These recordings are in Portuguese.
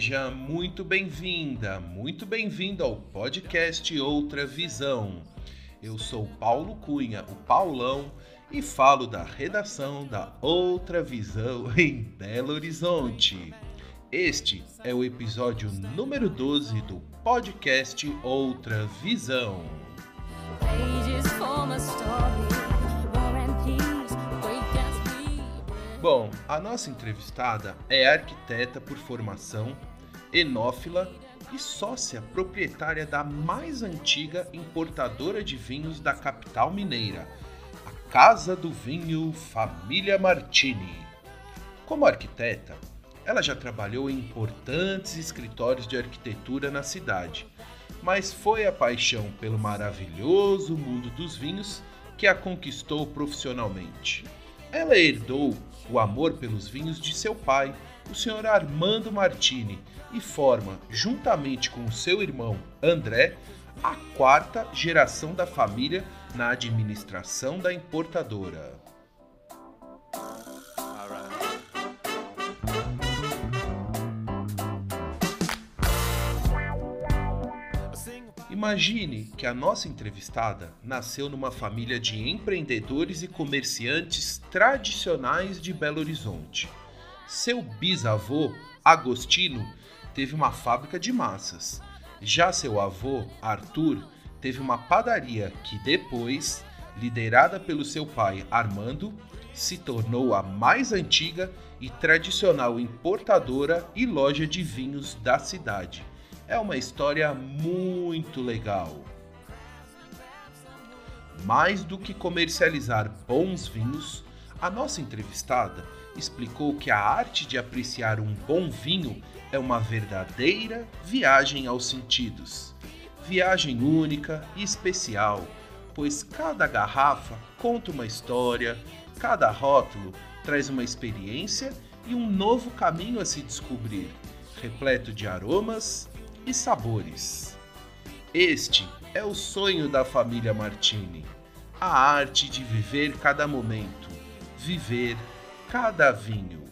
Seja muito bem-vinda, muito bem-vindo ao podcast Outra Visão. Eu sou Paulo Cunha, o Paulão, e falo da redação da Outra Visão em Belo Horizonte. Este é o episódio número 12 do podcast Outra Visão. Bom, a nossa entrevistada é arquiteta por formação, enófila e sócia proprietária da mais antiga importadora de vinhos da capital mineira, a Casa do Vinho Família Martini. Como arquiteta, ela já trabalhou em importantes escritórios de arquitetura na cidade, mas foi a paixão pelo maravilhoso mundo dos vinhos que a conquistou profissionalmente. Ela herdou o amor pelos vinhos de seu pai, o Sr. Armando Martini, e forma, juntamente com seu irmão André, a quarta geração da família na administração da importadora. Imagine que a nossa entrevistada nasceu numa família de empreendedores e comerciantes tradicionais de Belo Horizonte. Seu bisavô, Agostino, teve uma fábrica de massas. Já seu avô, Arthur, teve uma padaria que depois, liderada pelo seu pai, Armando, se tornou a mais antiga e tradicional importadora e loja de vinhos da cidade é uma história muito legal. Mais do que comercializar bons vinhos, a nossa entrevistada explicou que a arte de apreciar um bom vinho é uma verdadeira viagem aos sentidos. Viagem única e especial, pois cada garrafa conta uma história, cada rótulo traz uma experiência e um novo caminho a se descobrir, repleto de aromas e sabores. Este é o sonho da família Martini, a arte de viver cada momento, viver cada vinho.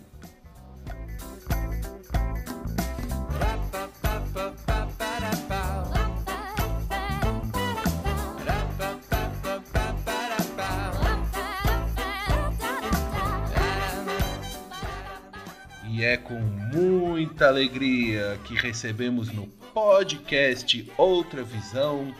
E é com muita alegria que recebemos no podcast Outra Visão,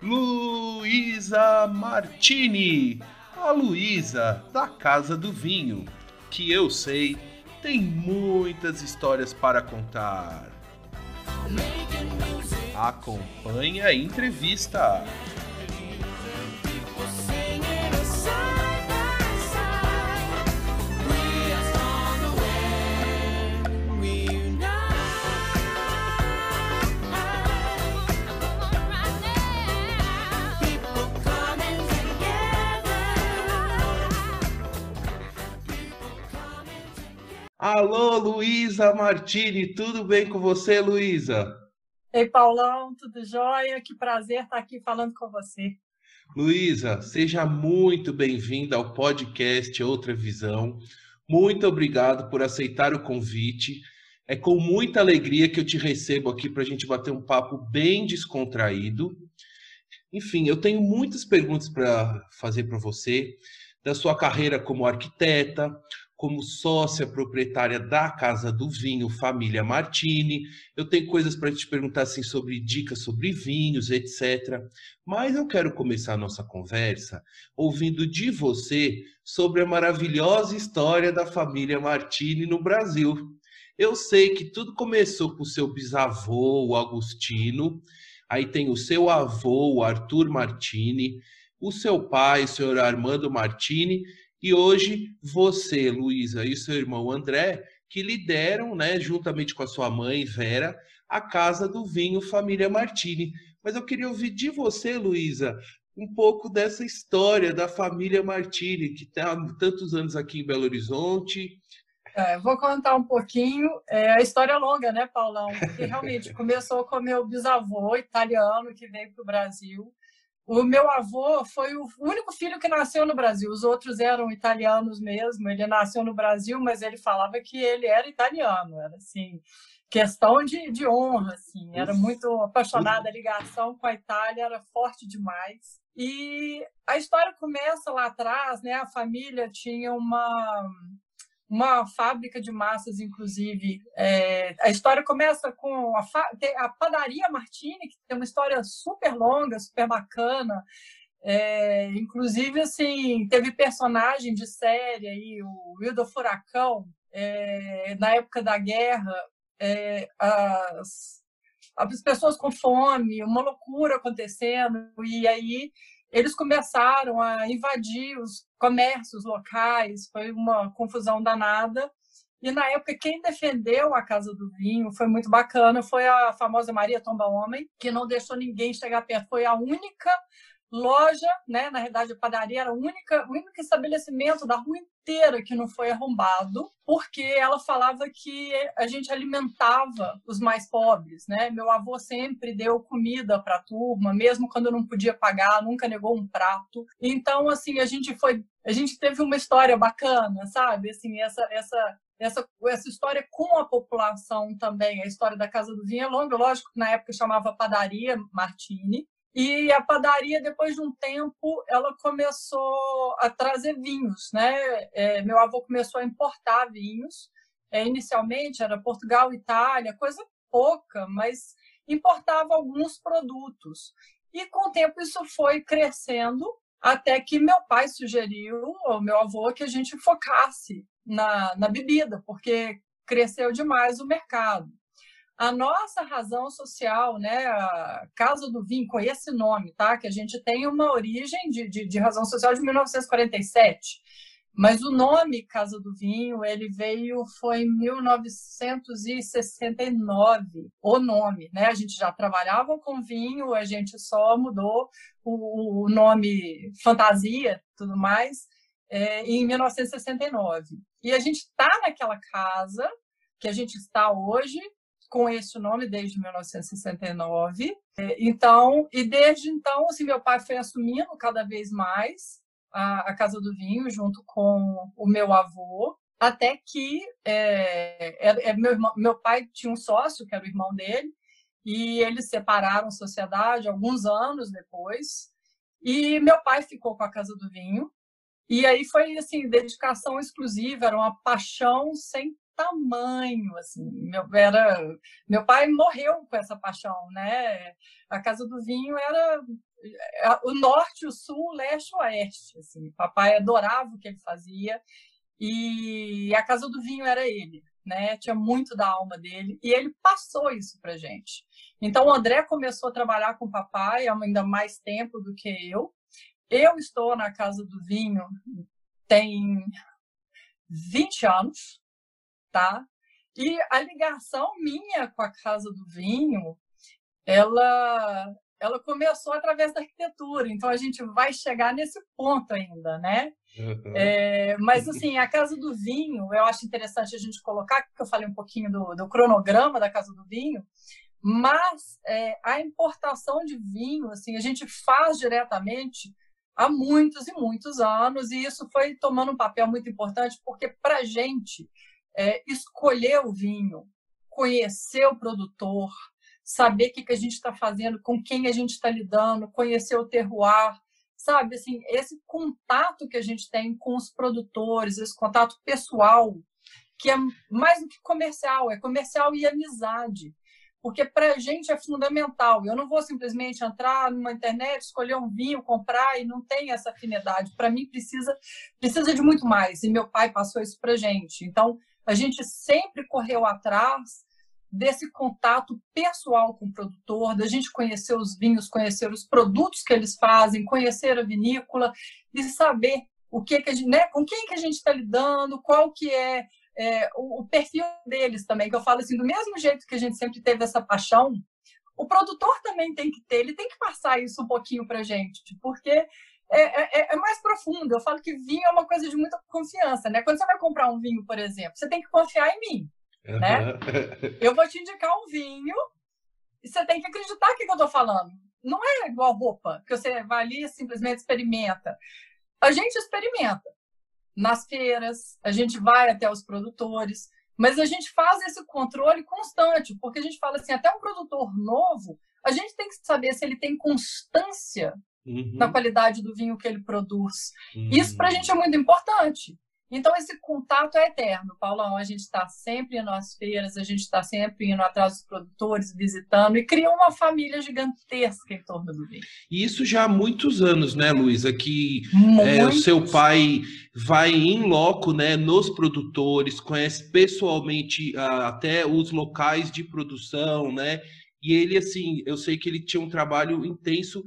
Luísa Martini, a Luísa da Casa do Vinho, que eu sei tem muitas histórias para contar. Acompanhe a entrevista. Alô, Luísa Martini, tudo bem com você, Luísa? Ei, Paulão, tudo jóia? Que prazer estar aqui falando com você. Luísa, seja muito bem-vinda ao podcast Outra Visão. Muito obrigado por aceitar o convite. É com muita alegria que eu te recebo aqui para a gente bater um papo bem descontraído. Enfim, eu tenho muitas perguntas para fazer para você da sua carreira como arquiteta, como sócia proprietária da Casa do Vinho, família Martini. Eu tenho coisas para te perguntar assim sobre dicas sobre vinhos, etc. Mas eu quero começar a nossa conversa ouvindo de você sobre a maravilhosa história da família Martini no Brasil. Eu sei que tudo começou com o seu bisavô, o Agostino, aí tem o seu avô, o Arthur Martini, o seu pai, o senhor Armando Martini, E hoje você, Luísa, e seu irmão André, que lideram, né, juntamente com a sua mãe, Vera, a Casa do Vinho Família Martini. Mas eu queria ouvir de você, Luísa, um pouco dessa história da família Martini, que está há tantos anos aqui em Belo Horizonte. É, vou contar um pouquinho. É, a história é longa, né, Paulão? Porque realmente começou com meu bisavô italiano que veio para o Brasil. O meu avô foi o único filho que nasceu no Brasil. Os outros eram italianos mesmo. Ele nasceu no Brasil, mas ele falava que ele era italiano. Era assim, questão de, de honra, assim. Era muito apaixonada. A ligação com a Itália era forte demais. E a história começa lá atrás, né? A família tinha uma uma fábrica de massas, inclusive. É, a história começa com a, a, padaria Martini, que tem uma história super longa, super bacana. É, inclusive, assim, teve personagem de série aí, o Wildo Furacão, é, na época da guerra, é, as, as pessoas com fome, uma loucura acontecendo, e aí eles começaram a invadir os comércios locais, foi uma confusão danada. E na época, quem defendeu a Casa do Vinho foi muito bacana, foi a famosa Maria Tomba Homem, que não deixou ninguém chegar perto. Foi a única loja, né? Na realidade, a padaria era a única, o único estabelecimento da rua inteira que não foi arrombado, porque ela falava que a gente alimentava os mais pobres, né? Meu avô sempre deu comida para a turma, mesmo quando não podia pagar, nunca negou um prato. Então, assim, a gente foi, a gente teve uma história bacana, sabe? Assim, essa essa essa, essa história com a população também, a história da Casa do Vinho é longa, lógico que na época chamava Padaria Martini, e a padaria, depois de um tempo, ela começou a trazer vinhos. Né? É, meu avô começou a importar vinhos. É, inicialmente era Portugal, Itália, coisa pouca, mas importava alguns produtos. E com o tempo isso foi crescendo até que meu pai sugeriu, ou meu avô, que a gente focasse na, na bebida, porque cresceu demais o mercado a nossa razão social, né, a Casa do Vinho, com esse nome, tá? Que a gente tem uma origem de, de, de, razão social de 1947, mas o nome Casa do Vinho, ele veio, foi em 1969, o nome, né? A gente já trabalhava com vinho, a gente só mudou o, o nome fantasia, tudo mais, é, em 1969. E a gente está naquela casa que a gente está hoje, com esse nome desde 1969. É, então, e desde então, assim, meu pai foi assumindo cada vez mais a, a Casa do Vinho junto com o meu avô, até que é, é, é, meu, irmão, meu pai tinha um sócio, que era o irmão dele, e eles separaram sociedade alguns anos depois. E meu pai ficou com a Casa do Vinho. E aí foi assim, dedicação exclusiva, era uma paixão sem tamanho, assim. Meu, era, meu pai morreu com essa paixão, né? A Casa do Vinho era é, o norte, o sul, o leste, o oeste, assim. Papai adorava o que ele fazia e a Casa do Vinho era ele, né? Tinha muito da alma dele e ele passou isso para gente. Então o André começou a trabalhar com o papai há ainda mais tempo do que eu. Eu estou na Casa do Vinho tem 20 anos, tá? E a ligação minha com a Casa do Vinho, ela ela começou através da arquitetura, então a gente vai chegar nesse ponto ainda, né? Uhum. É, mas assim, a Casa do Vinho, eu acho interessante a gente colocar, porque eu falei um pouquinho do, do cronograma da Casa do Vinho, mas é, a importação de vinho, assim, a gente faz diretamente há muitos e muitos anos, e isso foi tomando um papel muito importante, porque para a gente é, escolher o vinho, conhecer o produtor, saber o que, que a gente está fazendo, com quem a gente está lidando, conhecer o terroir, sabe? Assim, esse contato que a gente tem com os produtores, esse contato pessoal, que é mais do que comercial, é comercial e amizade. Porque para a gente é fundamental. Eu não vou simplesmente entrar numa internet, escolher um vinho, comprar e não tem essa afinidade. Para mim precisa precisa de muito mais. E meu pai passou isso para gente. Então a gente sempre correu atrás desse contato pessoal com o produtor, da gente conhecer os vinhos, conhecer os produtos que eles fazem, conhecer a vinícola e saber o que, que a gente, né, com quem que a gente está lidando, qual que é, é o, o, perfil deles também, que eu falo assim, do mesmo jeito que a gente sempre teve essa paixão, o produtor também tem que ter, ele tem que passar isso um pouquinho para gente, porque é, é, é, mais profundo. Eu falo que vinho é uma coisa de muita confiança, né? Quando você vai comprar um vinho, por exemplo, você tem que confiar em mim, uhum. né? Eu vou te indicar um vinho e você tem que acreditar no que eu estou falando. Não é igual roupa, que você vai ali e simplesmente experimenta. A gente experimenta nas feiras, a gente vai até os produtores, mas a gente faz esse controle constante, porque a gente fala assim, até um produtor novo, a gente tem que saber se ele tem constância uhum. na qualidade do vinho que ele produz. Uhum. Isso para a gente é muito importante. Então, esse contato é eterno, Paulão. A gente está sempre indo às feiras, a gente está sempre indo atrás dos produtores, visitando, e cria uma família gigantesca em torno do vinho. E isso já há muitos anos, né, Luísa? Que é, o seu pai vai em loco né, nos produtores, conhece pessoalmente até os locais de produção, né? E ele, assim, eu sei que ele tinha um trabalho intenso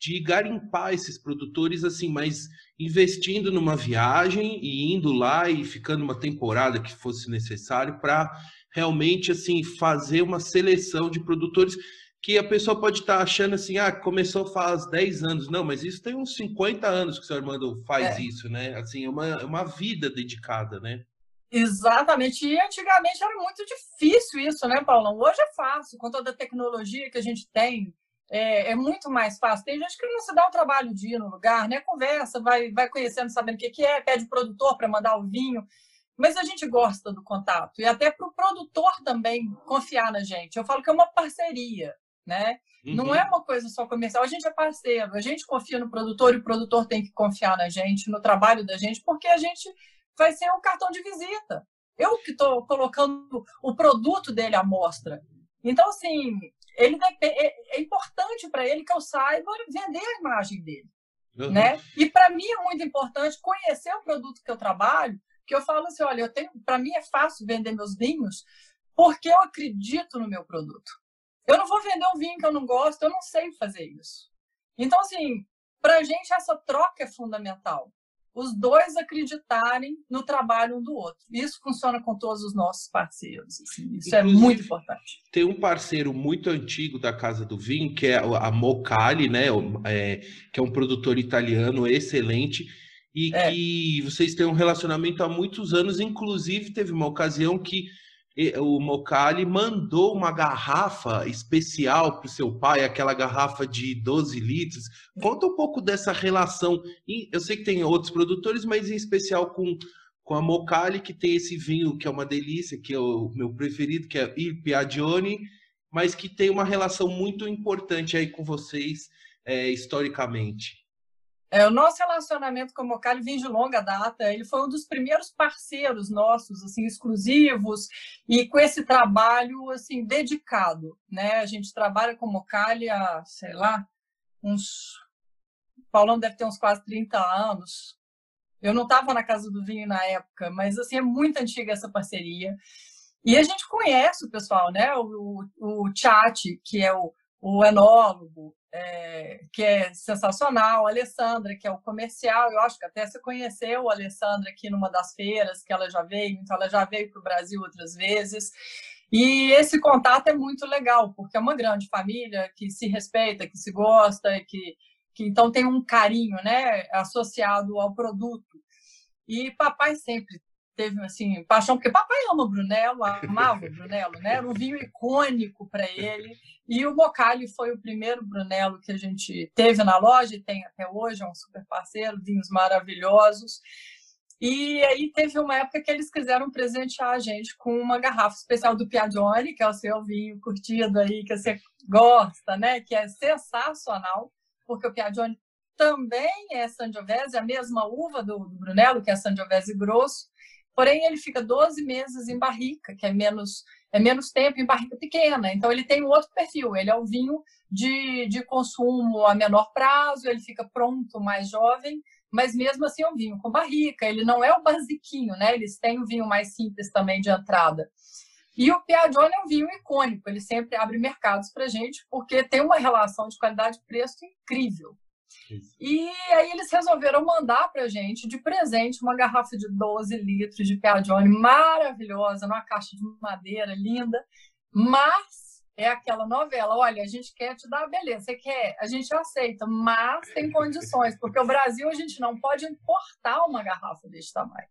de garimpar esses produtores, assim, mas investindo numa viagem e indo lá e ficando uma temporada que fosse necessário para realmente assim fazer uma seleção de produtores que a pessoa pode estar tá achando assim, ah, começou faz 10 anos. Não, mas isso tem uns 50 anos que o seu Armando faz é. isso, né? Assim, é uma, é uma vida dedicada, né? Exatamente. E antigamente era muito difícil isso, né, Paulão? Hoje é fácil, com toda a tecnologia que a gente tem, é, é, muito mais fácil. Tem gente que não se dá o trabalho de ir no lugar, né? Conversa, vai, vai conhecendo, sabendo o que, que é, pede produtor para mandar o vinho. Mas a gente gosta do contato. E até para o produtor também confiar na gente. Eu falo que é uma parceria, né? Uhum. Não é uma coisa só comercial. A gente é parceiro, a gente confia no produtor e o produtor tem que confiar na gente, no trabalho da gente, porque a gente vai ser um cartão de visita. Eu que estou colocando o produto dele à mostra. Então, assim, ele é, é importante para ele que eu saiba vender a imagem dele. Uhum. Né? E para mim é muito importante conhecer o produto que eu trabalho, que eu falo assim, olha, eu tenho, para mim é fácil vender meus vinhos porque eu acredito no meu produto. Eu não vou vender um vinho que eu não gosto, eu não sei fazer isso. Então, assim, para a gente essa troca é fundamental os dois acreditarem no trabalho um do outro. Isso funciona com todos os nossos parceiros. Assim, isso é Inclusive, é muito importante. Tem um parceiro muito antigo da Casa do Vinho, que é a Mocali, né? É, que é um produtor italiano excelente. E é. que vocês têm um relacionamento há muitos anos. Inclusive, teve uma ocasião que o Mocali mandou uma garrafa especial para o seu pai, aquela garrafa de 12 litros. Conta um pouco dessa relação. Eu sei que tem outros produtores, mas em especial com, com a Mocali, que tem esse vinho que é uma delícia, que é o meu preferido, que é Il Piagione, mas que tem uma relação muito importante aí com vocês é, historicamente. É, o nosso relacionamento com o Mocali vem de longa data. Ele foi um dos primeiros parceiros nossos, assim, exclusivos e com esse trabalho, assim, dedicado, né? A gente trabalha com o Mocali há, sei lá, uns... O Paulão deve ter uns quase 30 anos. Eu não estava na Casa do Vinho na época, mas, assim, é muito antiga essa parceria. E a gente conhece o pessoal, né? O, o, o Chat, que é o, o enólogo, é, que é sensacional, a Alessandra, que é o comercial, eu acho que até você conheceu a Alessandra aqui numa das feiras que ela já veio, então ela já veio para o Brasil outras vezes. E esse contato é muito legal, porque é uma grande família que se respeita, que se gosta, que, que então tem um carinho né, associado ao produto. E papai sempre teve assim paixão porque papai ama o Brunello, amava o Brunello, né? Era um vinho icônico para ele. E o Mocali foi o primeiro Brunello que a gente teve na loja e tem até hoje, é um super parceiro, vinhos maravilhosos. E aí teve uma época que eles quiseram presentear a gente com uma garrafa especial do Piagione, que é o seu vinho curtido aí, que você gosta, né? Que é sensacional, porque o Piagione também é Sangiovese, a mesma uva do, do Brunello, que é Sangiovese grosso, Porém, ele fica 12 meses em barrica, que é menos, é menos tempo em barrica pequena. Então, ele tem um outro perfil. Ele é o vinho de, de consumo a menor prazo, ele fica pronto mais jovem, mas mesmo assim é um vinho com barrica. Ele não é o basiquinho, né? Eles têm o vinho mais simples também de entrada. E o Piagione é um vinho icônico, ele sempre abre mercados para gente, porque tem uma relação de qualidade-preço incrível. E aí eles resolveram mandar para a gente de presente uma garrafa de 12 litros de Piagione maravilhosa, numa caixa de madeira linda, mas é aquela novela, olha, a gente quer te dar, beleza, você quer, a gente aceita, mas tem condições, porque o Brasil a gente não pode importar uma garrafa desse tamanho.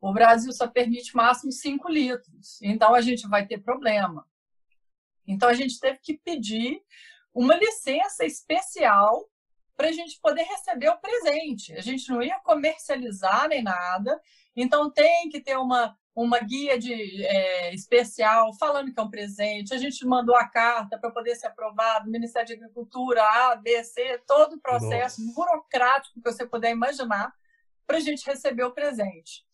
O Brasil só permite máximo 5 litros, então a gente vai ter problema. Então a gente teve que pedir uma licença especial para a gente poder receber o presente. A gente não ia comercializar nem nada, então tem que ter uma, uma guia de, é, especial falando que é um presente. A gente mandou a carta para poder ser aprovado, Ministério de Agricultura, A, B, C, todo o processo Nossa. burocrático que você puder imaginar para a gente receber o presente.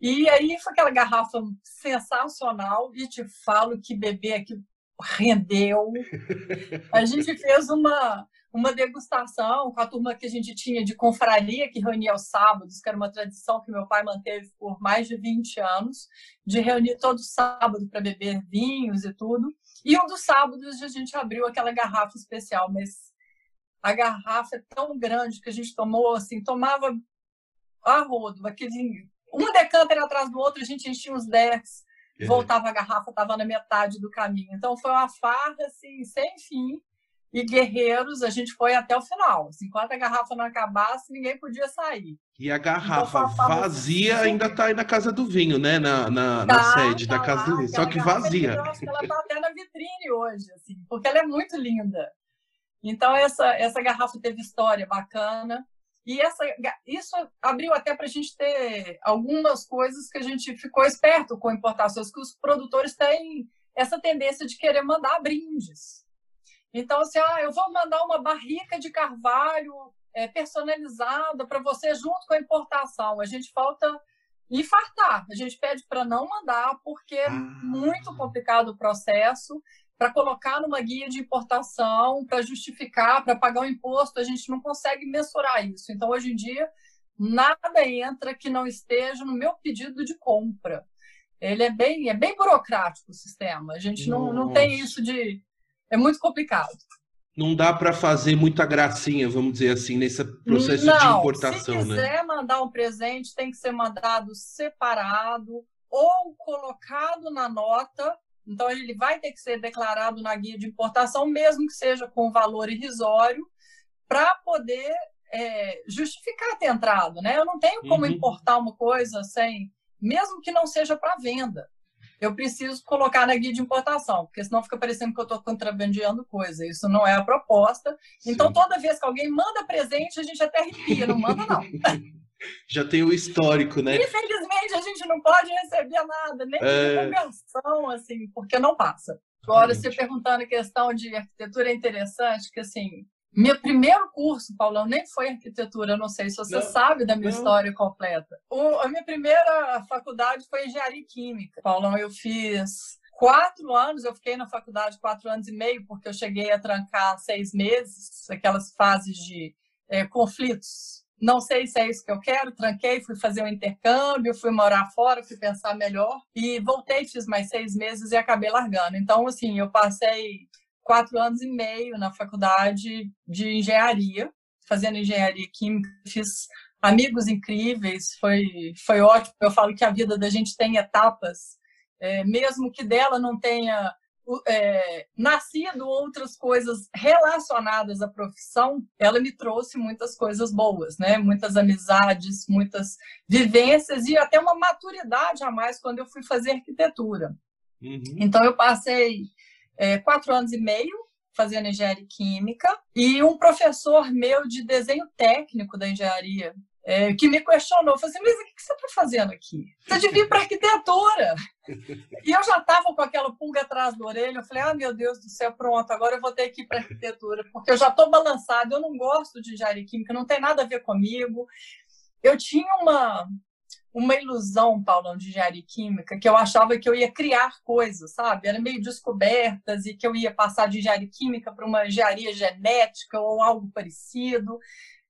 E aí foi aquela garrafa sensacional e te falo que beber aqui rendeu. A gente fez uma, uma degustação com a turma que a gente tinha de confraria, que reunia aos sábados, que era uma tradição que meu pai manteve por mais de 20 anos, de reunir todo sábado para beber vinhos e tudo. E um dos sábados a gente abriu aquela garrafa especial, mas a garrafa é tão grande que a gente tomou, assim, tomava a rodo, aquele, um decanter atrás do outro, a gente enchia uns decks voltava a garrafa, estava na metade do caminho. Então foi uma farra assim, sem fim. E guerreiros, a gente foi até o final. Enquanto a garrafa não acabasse, ninguém podia sair. E a garrafa então, vazia assim, ainda está aí na casa do vinho, né? Na, na, tá, na sede tá da casa lá, do vinho. Só que vazia. Eu acho que ela está até na vitrine hoje, assim, porque ela é muito linda. Então, essa, essa garrafa teve história bacana. E essa, isso abriu até para a gente ter algumas coisas que a gente ficou esperto com importações, que os produtores têm essa tendência de querer mandar brindes. Então, assim, ah, eu vou mandar uma barrica de carvalho é, personalizada para você junto com a importação. A gente falta infartar. A gente pede para não mandar, porque é muito complicado o processo para colocar numa guia de importação, para justificar, para pagar o imposto, a gente não consegue mensurar isso. Então, hoje em dia, nada entra que não esteja no meu pedido de compra. Ele é bem, é bem burocrático o sistema. A gente não, não tem isso de. É muito complicado. Não dá para fazer muita gracinha, vamos dizer assim, nesse processo não, de importação, se quiser né? mandar um presente, tem que ser mandado separado ou colocado na nota então, ele vai ter que ser declarado na guia de importação, mesmo que seja com valor irrisório, para poder é, justificar ter entrado. Né? Eu não tenho como uhum. importar uma coisa sem, mesmo que não seja para venda. Eu preciso colocar na guia de importação, porque senão fica parecendo que eu estou contrabandeando coisa. Isso não é a proposta. Então, Sim. toda vez que alguém manda presente, a gente até arrepia. Não manda, não. já tem o histórico, né? Infelizmente, a gente não pode receber nada, nem é... menção, assim, porque não passa. Agora, você perguntando a questão de arquitetura é interessante, que assim, meu primeiro curso, Paulão, nem foi arquitetura, não sei se você não, sabe da minha não. história completa. O, a minha primeira faculdade foi engenharia química. Paulão, eu fiz quatro anos, eu fiquei na faculdade quatro anos e meio, porque eu cheguei a trancar seis meses, aquelas fases de é, conflitos não sei se é isso que eu quero, tranquei, fui fazer um intercâmbio, fui morar fora, fui pensar melhor e voltei, fiz mais seis meses e acabei largando. Então, assim, eu passei quatro anos e meio na faculdade de engenharia, fazendo engenharia química, fiz amigos incríveis, foi, foi ótimo. Eu falo que a vida da gente tem etapas, é, mesmo que dela não tenha é, nascido outras coisas relacionadas à profissão, ela me trouxe muitas coisas boas, né? Muitas amizades, muitas vivências e até uma maturidade a mais quando eu fui fazer arquitetura. Uhum. Então eu passei é, quatro anos e meio fazendo engenharia química e um professor meu de desenho técnico da engenharia é, que me questionou, falou assim, mas o que você está fazendo aqui? Você devia ir para arquitetura. e eu já estava com aquela pulga atrás da orelha, eu falei, ah, meu Deus do céu, pronto, agora eu vou ter que ir para arquitetura, porque eu já estou balançado, eu não gosto de engenharia química, não tem nada a ver comigo. Eu tinha uma, uma ilusão, Paulão, de engenharia química, que eu achava que eu ia criar coisas, sabe? Era meio descobertas e que eu ia passar de engenharia química para uma engenharia genética ou algo parecido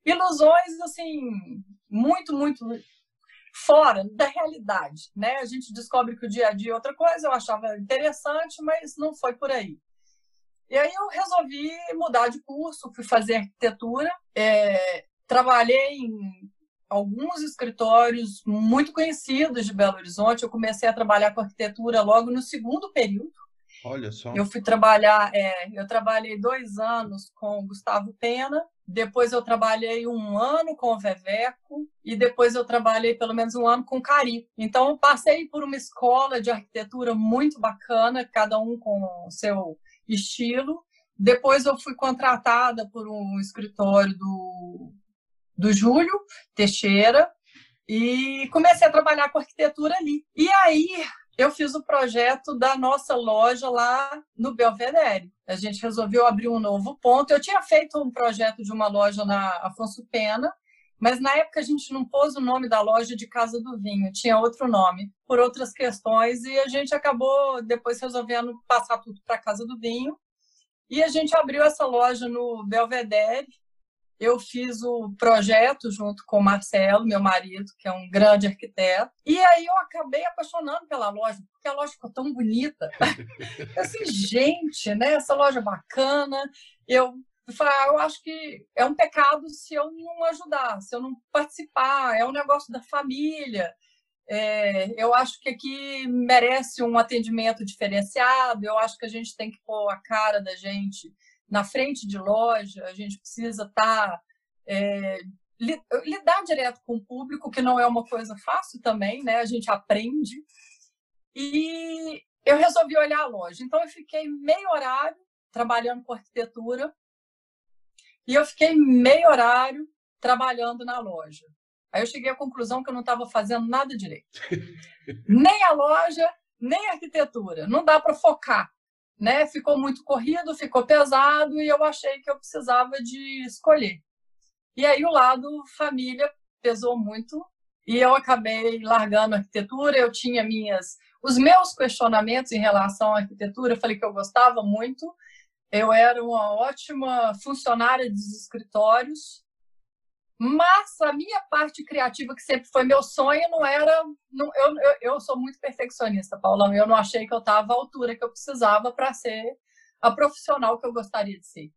ilusões assim muito muito fora da realidade, né? A gente descobre que o dia a dia é outra coisa. Eu achava interessante, mas não foi por aí. E aí eu resolvi mudar de curso, fui fazer arquitetura, é, trabalhei em alguns escritórios muito conhecidos de Belo Horizonte. Eu comecei a trabalhar com arquitetura logo no segundo período. Olha só. Eu fui trabalhar, é, eu trabalhei dois anos com Gustavo Pena, depois eu trabalhei um ano com o Veveco e depois eu trabalhei pelo menos um ano com o Cari. Então eu passei por uma escola de arquitetura muito bacana, cada um com o seu estilo. Depois eu fui contratada por um escritório do do Júlio Teixeira e comecei a trabalhar com arquitetura ali. E aí eu fiz o projeto da nossa loja lá no Belvedere. A gente resolveu abrir um novo ponto. Eu tinha feito um projeto de uma loja na Afonso Pena, mas na época a gente não pôs o nome da loja de Casa do Vinho, tinha outro nome, por outras questões, e a gente acabou depois resolvendo passar tudo para Casa do Vinho. E a gente abriu essa loja no Belvedere, eu fiz o projeto junto com o Marcelo, meu marido, que é um grande arquiteto. E aí eu acabei apaixonando pela loja, porque a loja ficou tão bonita. assim, gente, né? Essa loja bacana. Eu eu acho que é um pecado se eu não ajudar, se eu não participar. É um negócio da família. É, eu acho que aqui merece um atendimento diferenciado. Eu acho que a gente tem que pôr a cara da gente na frente de loja, a gente precisa estar. Tá, é, lidar direto com o público, que não é uma coisa fácil também, né? A gente aprende. E eu resolvi olhar a loja. Então, eu fiquei meio horário trabalhando com arquitetura e eu fiquei meio horário trabalhando na loja. Aí eu cheguei à conclusão que eu não estava fazendo nada direito. nem a loja, nem a arquitetura. Não dá para focar né? Ficou muito corrido, ficou pesado e eu achei que eu precisava de escolher. E aí o lado família pesou muito e eu acabei largando a arquitetura. Eu tinha minhas os meus questionamentos em relação à arquitetura. Eu falei que eu gostava muito. Eu era uma ótima funcionária dos escritórios, mas a minha parte criativa, que sempre foi meu sonho, não era. Não, eu, eu, eu sou muito perfeccionista, Paulão. Eu não achei que eu estava à altura que eu precisava para ser a profissional que eu gostaria de ser.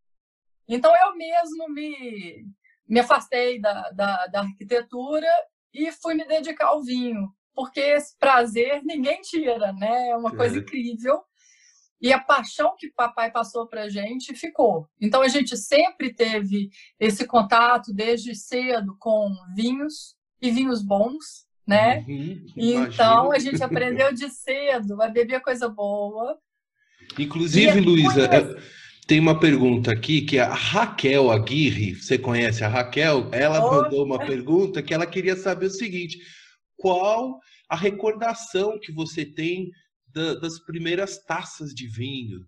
Então, eu mesmo me, me afastei da, da, da arquitetura e fui me dedicar ao vinho, porque esse prazer ninguém tira, né? É uma coisa incrível. E a paixão que papai passou para a gente ficou. Então a gente sempre teve esse contato desde cedo com vinhos e vinhos bons, né? Uhum, então a gente aprendeu de cedo a beber coisa boa. Inclusive, Luísa, tem uma pergunta aqui que a Raquel Aguirre, você conhece a Raquel? Ela oh. mandou uma pergunta que ela queria saber o seguinte: qual a recordação que você tem da, das primeiras taças de vinho.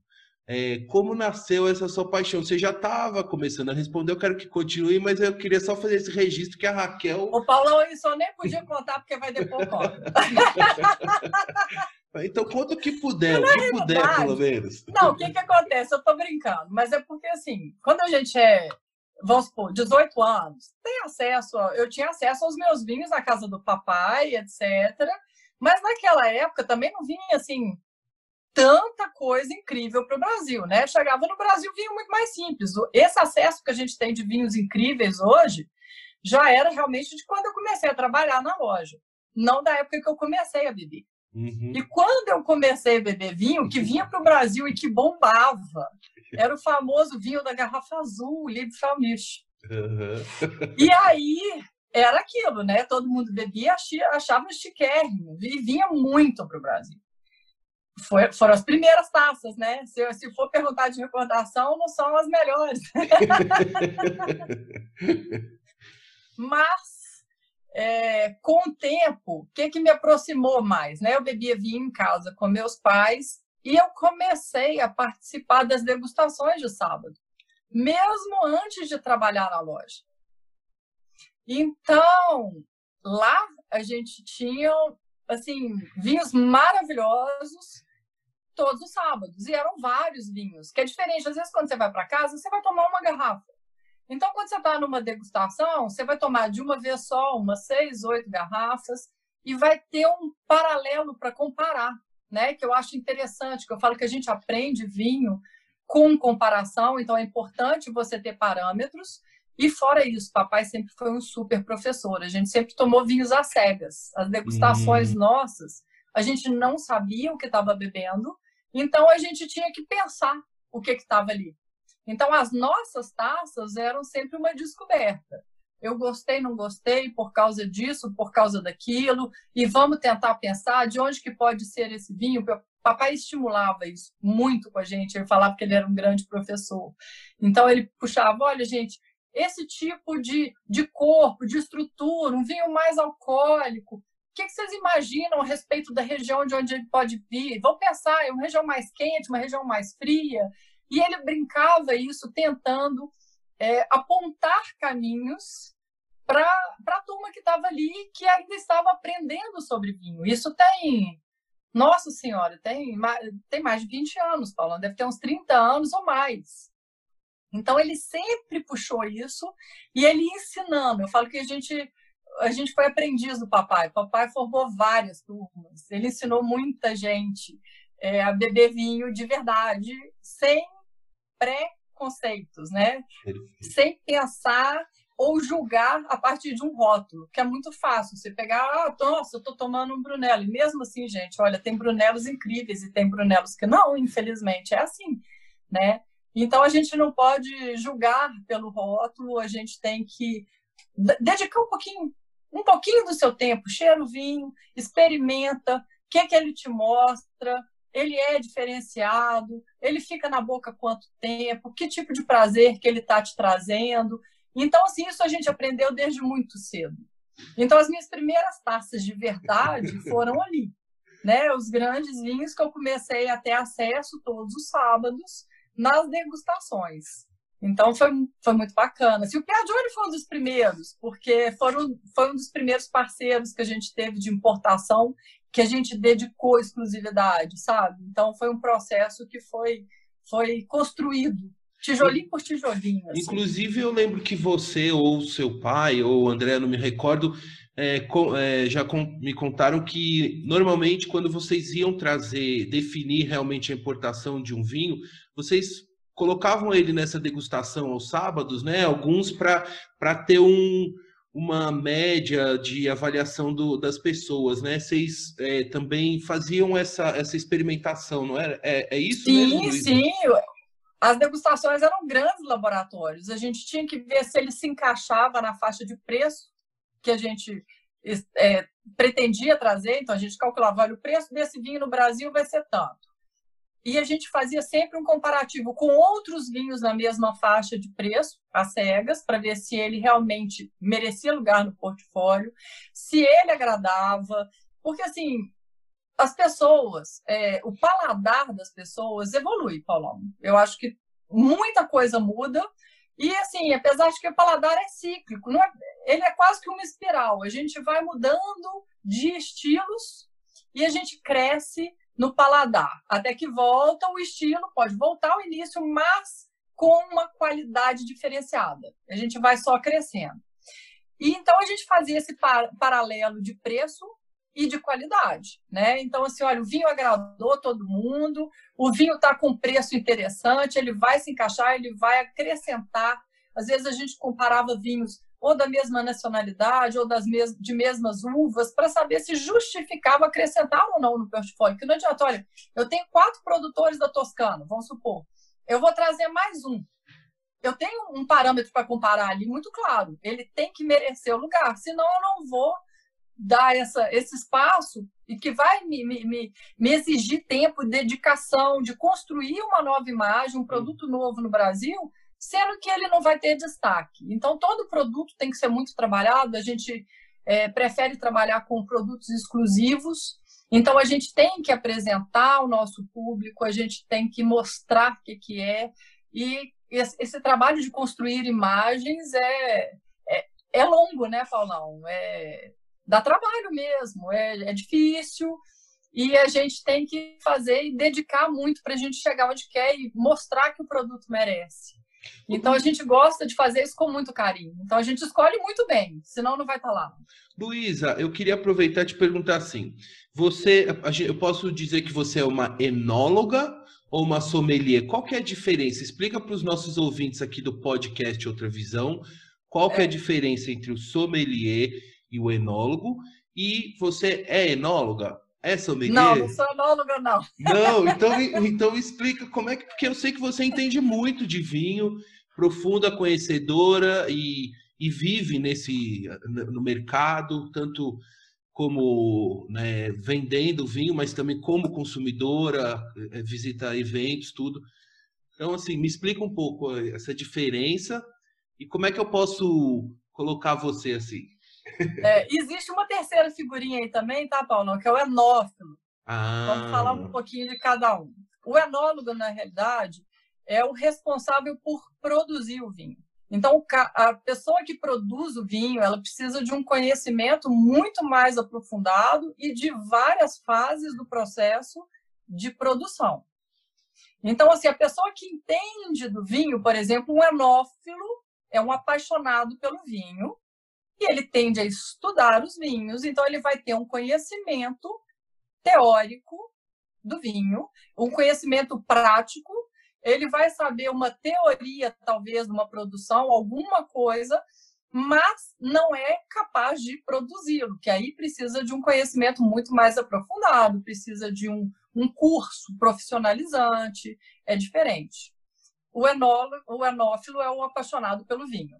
É, como nasceu essa sua paixão? Você já estava começando a responder, eu quero que continue, mas eu queria só fazer esse registro que a Raquel. O Paulão, isso eu nem podia contar, porque vai depois Então conta o que puder, o que puder, pelo menos. Não, o que, que acontece? Eu estou brincando, mas é porque assim, quando a gente é, vamos supor, 18 anos, tem acesso, eu tinha acesso aos meus vinhos na casa do papai, etc. Mas naquela época também não vinha assim tanta coisa incrível para o Brasil, né? Chegava no Brasil vinho muito mais simples. Esse acesso que a gente tem de vinhos incríveis hoje já era realmente de quando eu comecei a trabalhar na loja, não da época que eu comecei a beber. Uhum. E quando eu comecei a beber vinho, que vinha para o Brasil e que bombava, era o famoso vinho da garrafa azul, Liebfraumilch. Uhum. E aí era aquilo, né? Todo mundo bebia, achava chiquérrimo e vinha muito para o Brasil. Foi, foram as primeiras taças, né? Se, se for perguntar de recordação, não são as melhores. Mas, é, com o tempo, o que, que me aproximou mais? Né? Eu bebia vinho em casa com meus pais e eu comecei a participar das degustações de sábado, mesmo antes de trabalhar na loja. Então, lá a gente tinha assim vinhos maravilhosos todos os sábados e eram vários vinhos, que é diferente. Às vezes quando você vai para casa, você vai tomar uma garrafa. Então, quando você está numa degustação, você vai tomar de uma vez só umas seis, oito garrafas e vai ter um paralelo para comparar, né? Que eu acho interessante, que eu falo que a gente aprende vinho com comparação, então é importante você ter parâmetros. E fora isso, papai sempre foi um super professor. A gente sempre tomou vinhos às cegas. As degustações hum. nossas, a gente não sabia o que estava bebendo, então a gente tinha que pensar o que estava ali. Então as nossas taças eram sempre uma descoberta. Eu gostei, não gostei por causa disso, por causa daquilo, e vamos tentar pensar de onde que pode ser esse vinho. Papai estimulava isso muito com a gente. Ele falava que ele era um grande professor. Então ele puxava, olha gente, esse tipo de, de corpo, de estrutura, um vinho mais alcoólico, que, que vocês imaginam a respeito da região de onde ele pode vir? Vão pensar, é uma região mais quente, uma região mais fria. E ele brincava isso, tentando é, apontar caminhos para a turma que estava ali, que ainda estava aprendendo sobre vinho. Isso tem, nossa senhora, tem, tem mais de 20 anos, Paulo, deve ter uns 30 anos ou mais. Então, ele sempre puxou isso e ele ensinando. Eu falo que a gente a gente foi aprendiz do papai. Papai formou várias turmas. Ele ensinou muita gente é, a beber vinho de verdade, sem preconceitos, né? Sem pensar ou julgar a partir de um rótulo, que é muito fácil. Você pegar, ah, nossa, eu estou tomando um Brunello. E mesmo assim, gente, olha, tem Brunelos incríveis e tem Brunelos que não, infelizmente, é assim, né? Então a gente não pode julgar pelo rótulo, a gente tem que dedicar um pouquinho um pouquinho do seu tempo, cheira o vinho, experimenta, o que, que ele te mostra, ele é diferenciado, ele fica na boca quanto tempo, que tipo de prazer que ele está te trazendo. Então, assim, isso a gente aprendeu desde muito cedo. Então, as minhas primeiras taças de verdade foram ali. Né? Os grandes vinhos que eu comecei a ter acesso todos os sábados nas degustações. Então foi, foi muito bacana. Assim, o Piagione foi um dos primeiros, porque foram, foi um dos primeiros parceiros que a gente teve de importação que a gente dedicou exclusividade, sabe? Então foi um processo que foi, foi construído tijolinho por tijolinho. Assim. Inclusive eu lembro que você ou seu pai ou André, não me recordo, é, com, é, já com, me contaram que normalmente quando vocês iam trazer, definir realmente a importação de um vinho, vocês colocavam ele nessa degustação aos sábados, né? Alguns para ter um, uma média de avaliação do, das pessoas, né? Vocês é, também faziam essa, essa experimentação, não é? É, é isso sim, mesmo? Sim, sim. As degustações eram grandes laboratórios. A gente tinha que ver se ele se encaixava na faixa de preço que a gente é, pretendia trazer. Então, a gente calculava, olha, o preço desse vinho no Brasil vai ser tanto e a gente fazia sempre um comparativo com outros vinhos na mesma faixa de preço, às cegas, para ver se ele realmente merecia lugar no portfólio, se ele agradava, porque assim as pessoas, é, o paladar das pessoas evolui, Paulão. Eu acho que muita coisa muda e assim, apesar de que o paladar é cíclico, é, ele é quase que uma espiral. A gente vai mudando de estilos e a gente cresce no paladar, até que volta o estilo, pode voltar ao início, mas com uma qualidade diferenciada. A gente vai só crescendo. E então a gente fazia esse par paralelo de preço e de qualidade, né? Então assim, olha, o vinho agradou todo mundo, o vinho está com preço interessante, ele vai se encaixar, ele vai acrescentar. Às vezes a gente comparava vinhos ou da mesma nacionalidade, ou das mes de mesmas uvas, para saber se justificava acrescentar ou não no portfólio. Que não adianta, olha, eu tenho quatro produtores da Toscana, vamos supor, eu vou trazer mais um. Eu tenho um parâmetro para comparar ali muito claro. Ele tem que merecer o lugar, senão eu não vou dar essa, esse espaço e que vai me, me, me exigir tempo dedicação de construir uma nova imagem, um produto novo no Brasil, sendo que ele não vai ter destaque. Então, todo produto tem que ser muito trabalhado, a gente é, prefere trabalhar com produtos exclusivos. Então, a gente tem que apresentar o nosso público, a gente tem que mostrar o que, que é. E esse, esse trabalho de construir imagens é, é, é longo, né, Paulão? É, dá trabalho mesmo, é, é difícil. E a gente tem que fazer e dedicar muito para a gente chegar onde quer e mostrar que o produto merece. Então a gente gosta de fazer isso com muito carinho. Então a gente escolhe muito bem, senão não vai estar tá lá. Luísa, eu queria aproveitar e te perguntar assim: você, eu posso dizer que você é uma enóloga ou uma sommelier? Qual que é a diferença? Explica para os nossos ouvintes aqui do podcast Outra Visão, qual que é a diferença entre o sommelier e o enólogo? E você é enóloga? É sommelier? Não, não sou enóloga, não. Não, então, então explica como é que... Porque eu sei que você entende muito de vinho, profunda conhecedora e, e vive nesse no mercado, tanto como né, vendendo vinho, mas também como consumidora, eh, visita eventos, tudo. Então, assim, me explica um pouco eh, essa diferença e como é que eu posso colocar você assim. É, existe uma terceira figurinha aí também, tá, Paulo? Que é o enófilo. Ah. Vamos falar um pouquinho de cada um. O enólogo, na realidade, é o responsável por produzir o vinho. Então, a pessoa que produz o vinho, ela precisa de um conhecimento muito mais aprofundado e de várias fases do processo de produção. Então, assim, a pessoa que entende do vinho, por exemplo, um enófilo é um apaixonado pelo vinho e ele tende a estudar os vinhos, então ele vai ter um conhecimento teórico do vinho, um conhecimento prático ele vai saber uma teoria, talvez, de uma produção, alguma coisa, mas não é capaz de produzi-lo, que aí precisa de um conhecimento muito mais aprofundado, precisa de um, um curso profissionalizante, é diferente. O, o enófilo é o apaixonado pelo vinho.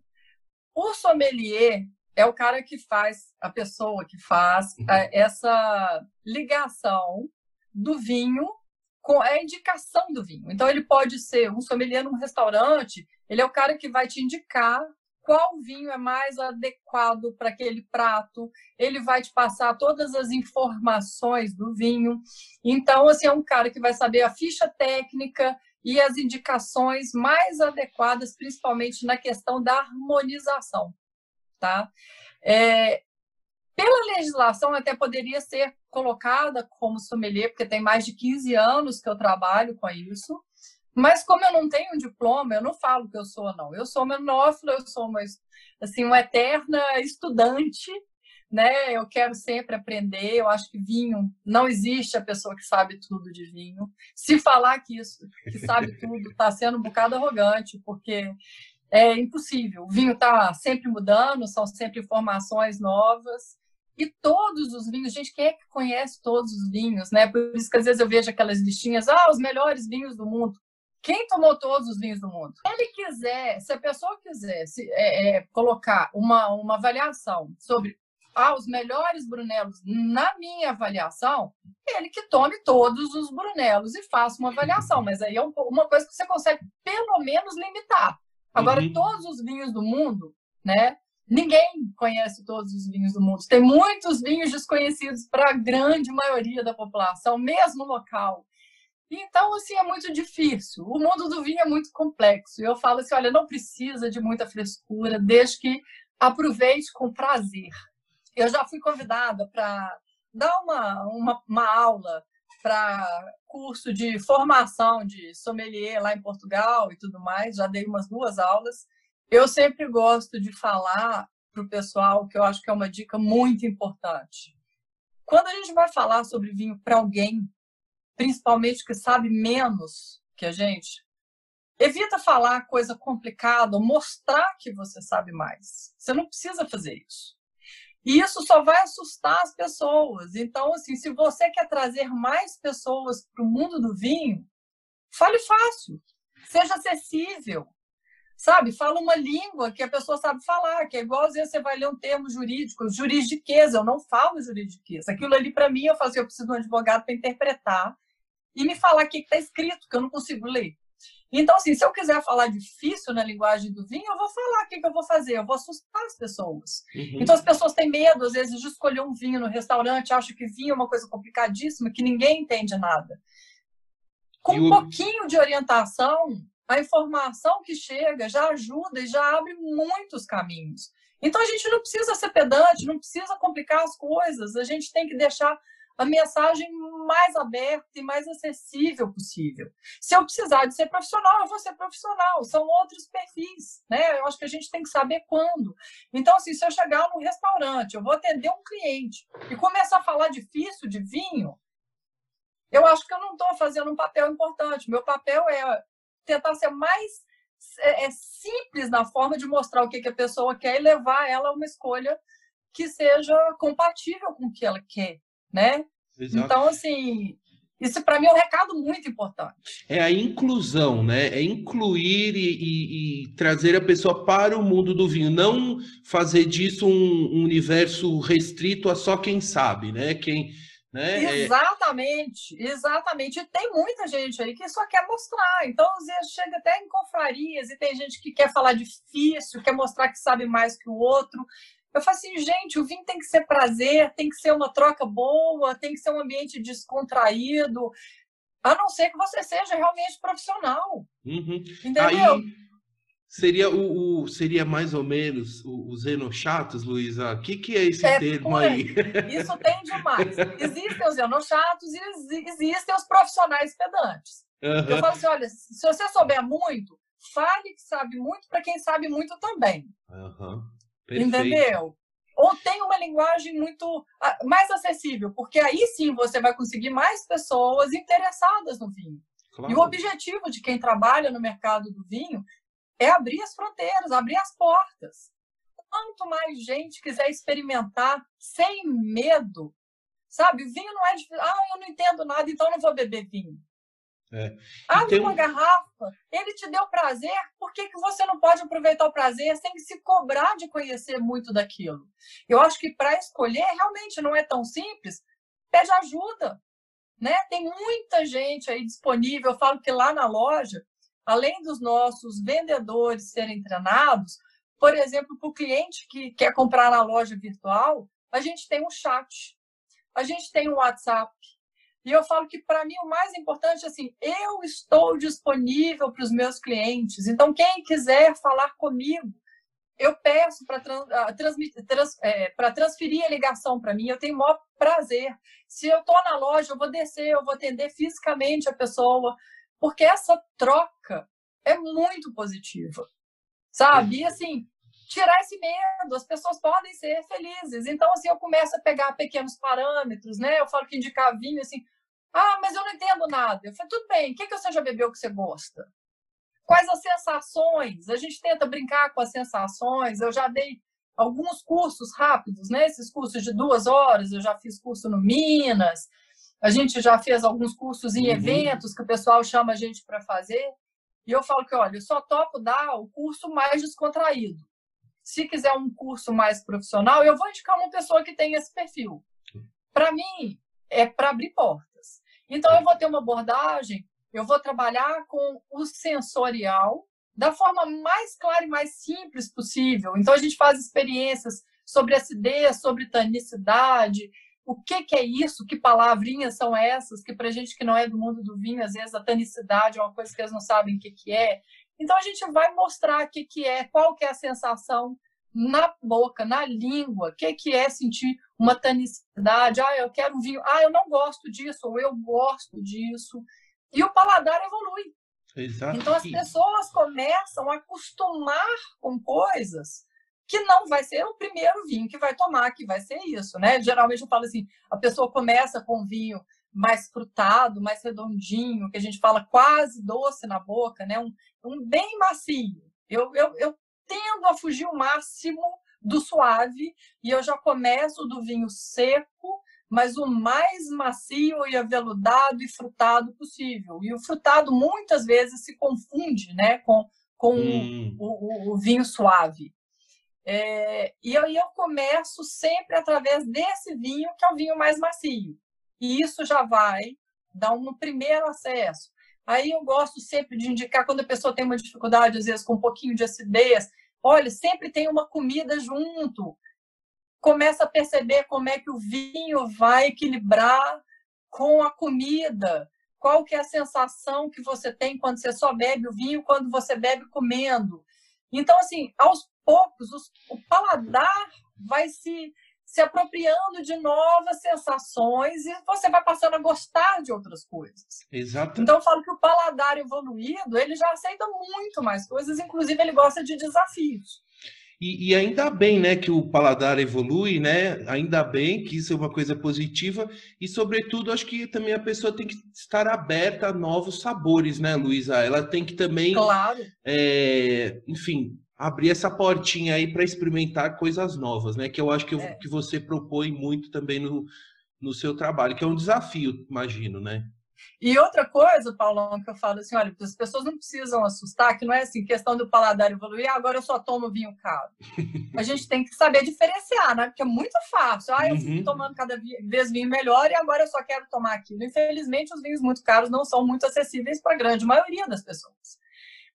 O sommelier é o cara que faz, a pessoa que faz uhum. É, essa ligação do vinho com a indicação do vinho. Então, ele pode ser um sommelier num restaurante, ele é o cara que vai te indicar qual vinho é mais adequado para aquele prato, ele vai te passar todas as informações do vinho. Então, assim, é um cara que vai saber a ficha técnica e as indicações mais adequadas, principalmente na questão da harmonização, tá? É, pela legislação, até poderia ser colocada como sommelier, porque tem mais de 15 anos que eu trabalho com isso. Mas como eu não tenho um diploma, eu não falo que eu sou, não. Eu sou menófilo, eu sou uma, assim, uma eterna estudante, né? Eu quero sempre aprender. Eu acho que vinho não existe a pessoa que sabe tudo de vinho. Se falar que isso, que sabe tudo, está sendo um bocado arrogante, porque é impossível. O vinho está sempre mudando, são sempre informações novas. E todos os vinhos, gente, quem é que conhece todos os vinhos, né? Por isso que às vezes eu vejo aquelas listinhas, ah, os melhores vinhos do mundo. Quem tomou todos os vinhos do mundo? Se ele quiser, se a pessoa quiser se, é, é, colocar uma, uma avaliação sobre ah, os melhores Brunelos na minha avaliação, ele que tome todos os Brunelos e faça uma avaliação. Mas aí é uma coisa que você consegue pelo menos limitar. Agora, uhum. todos os vinhos do mundo, né? Ninguém conhece todos os vinhos do mundo. Tem muitos vinhos desconhecidos para a grande maioria da população, mesmo local. Então, assim, é muito difícil. O mundo do vinho é muito complexo. Eu falo assim, olha, não precisa de muita frescura, desde que aproveite com prazer. Eu já fui convidada para dar uma, uma, uma aula para curso de formação de sommelier lá em Portugal e tudo mais. Já dei umas duas aulas. Eu sempre gosto de falar para o pessoal que eu acho que é uma dica muito importante. Quando a gente vai falar sobre vinho para alguém, principalmente que sabe menos que a gente, evita falar coisa complicada mostrar que você sabe mais. Você não precisa fazer isso. E isso só vai assustar as pessoas. Então, assim, se você quer trazer mais pessoas para o mundo do vinho, fale fácil, seja acessível, sabe? Fala uma língua que a pessoa sabe falar, que é igual às vezes você vai ler um termo jurídico, juridiquês, eu não falo juridiquês. Aquilo ali para mim eu fazia, assim, eu preciso de um advogado para interpretar e me falar o que está escrito, que eu não consigo ler. Então, assim, se eu quiser falar difícil na linguagem do vinho, eu vou falar o que, que eu vou fazer, eu vou assustar as pessoas. Uhum. Então, as pessoas têm medo, às vezes, de escolher um vinho no restaurante, acham que vinho é uma coisa complicadíssima, que ninguém entende nada. Com um pouquinho de orientação, a informação que chega já ajuda e já abre muitos caminhos. Então a gente não precisa ser pedante, não precisa complicar as coisas, a gente tem que deixar a mensagem mais aberta e mais acessível possível. Se eu precisar de ser profissional, eu vou ser profissional, são outros perfis, né? Eu acho que a gente tem que saber quando. Então, assim, se eu chegar num restaurante, eu vou atender um cliente e começar a falar difícil de vinho, eu acho que eu não estou fazendo um papel importante. Meu papel é tentar ser mais é, é, simples na forma de mostrar o que, que a pessoa quer e levar ela a uma escolha que seja compatível com o que ela quer, né? Exato. Então, assim, isso para mim é um recado muito importante. É a inclusão, né? É incluir e, e, e, trazer a pessoa para o mundo do vinho, não fazer disso um, universo restrito a só quem sabe, né? Quem né? É exatamente, exatamente. E tem muita gente aí que só quer mostrar. Então, às vezes, chega até em confrarias e tem gente que quer falar difícil, quer mostrar que sabe mais que o outro. Eu falo assim, gente, o vinho tem que ser prazer, tem que ser uma troca boa, tem que ser um ambiente descontraído, a não ser que você seja realmente profissional. Uhum. Entendeu? Aí Seria o, o, seria mais ou menos os enochatos, Luísa? O que, que é esse é, termo aí? Isso tem demais. Existem os enochatos e existem os profissionais pedantes. Uhum. Eu falo assim: olha, se você souber muito, fale que sabe muito para quem sabe muito também. Uhum. Entendeu? Ou tem uma linguagem muito ah, mais acessível, porque aí sim você vai conseguir mais pessoas interessadas no vinho. Claro. E o objetivo de quem trabalha no mercado do vinho é abrir as fronteiras, abrir as portas. Quanto mais gente quiser experimentar sem medo, sabe? Vinho não é difícil. Ah, eu não entendo nada, então não vou beber vinho. É. Abre uma garrafa, ele te deu prazer, por que, que você não pode aproveitar o prazer sem se cobrar de conhecer muito daquilo? Eu acho que para escolher realmente não é tão simples. Pede ajuda. Né? Tem muita gente aí disponível. Eu falo que lá na loja além dos nossos vendedores serem treinados, por exemplo, para o cliente que quer comprar na loja virtual, a gente tem um chat, a gente tem um WhatsApp. E eu falo que para mim o mais importante é assim, eu estou disponível para os meus clientes. Então, quem quiser falar comigo, eu peço para ah, trans, trans, é, transferir a ligação para mim, eu tenho o maior prazer. Se eu estou na loja, eu vou descer, eu vou atender fisicamente a pessoa porque essa troca é muito positiva, sabe? E assim, tirar esse medo, as pessoas podem ser felizes. Então, assim, eu começo a pegar pequenos parâmetros, né? Eu falo que indicar vinho, assim, ah, mas eu não entendo nada. Eu falei, tudo bem, o que, que você já bebeu que você gosta? Quais as sensações? A gente tenta brincar com as sensações. Eu já dei alguns cursos rápidos, né? Esses cursos de duas horas, eu já fiz curso no Minas, a gente já fez alguns cursos em uhum. eventos que o pessoal chama a gente para fazer. E eu falo que, olha, eu só topo dar o curso mais descontraído. Se quiser um curso mais profissional, eu vou indicar uma pessoa que tem esse perfil. Para mim, é para abrir portas. Então, eu vou ter uma abordagem, eu vou trabalhar com o sensorial da forma mais clara e mais simples possível. Então, a gente faz experiências sobre acidez, sobre tanicidade, o que, que é isso, que palavrinhas são essas, que para gente que não é do mundo do vinho, às vezes a tanicidade é uma coisa que eles não sabem o que, que é. Então a gente vai mostrar o que, que é, qual que é a sensação na boca, na língua, o que, que é sentir uma tanicidade, ah, eu quero um vinho, ah, eu não gosto disso, ou eu gosto disso. E o paladar evolui. Exato. Então as pessoas começam a acostumar com coisas que não vai ser o primeiro vinho que vai tomar, que vai ser isso, né? Geralmente eu falo assim, a pessoa começa com vinho mais frutado, mais redondinho, que a gente fala quase doce na boca, né? Um, um bem macio. Eu, eu, eu tendo a fugir o máximo do suave e eu já começo do vinho seco, mas o mais macio e aveludado e frutado possível. E o frutado muitas vezes se confunde, né, com, com hum. o, o, o vinho suave. É, e aí eu começo sempre através desse vinho, que é o vinho mais macio. E isso já vai dar um primeiro acesso. Aí eu gosto sempre de indicar, quando a pessoa tem uma dificuldade, às vezes, com um pouquinho de acidez, olha, sempre tem uma comida junto. Começa a perceber como é que o vinho vai equilibrar com a comida. Qual que é a sensação que você tem quando você só bebe o vinho, quando você bebe comendo. Então, assim, aos poucos, os, o paladar vai se, se apropriando de novas sensações e você vai passando a gostar de outras coisas. Exato. Então, eu falo que o paladar evoluído, ele já aceita muito mais coisas, inclusive ele gosta de desafios. E, e, ainda bem, né, que o paladar evolui, né? Ainda bem que isso é uma coisa positiva e, sobretudo, acho que também a pessoa tem que estar aberta a novos sabores, né, Luísa? Ela tem que também, claro. é, enfim, abrir essa portinha aí para experimentar coisas novas, né? Que eu acho que, eu, é. que você propõe muito também no, no seu trabalho, que é um desafio, imagino, né? E outra coisa, Paulão, que eu falo assim, olha, as pessoas não precisam assustar, que não é assim, questão do paladar evoluir, ah, agora eu só tomo vinho caro. A gente tem que saber diferenciar, né? Porque é muito fácil. Ah, eu uhum. fico tomando cada vez vinho melhor e agora eu só quero tomar aquilo. Infelizmente, os vinhos muito caros não são muito acessíveis para a grande maioria das pessoas.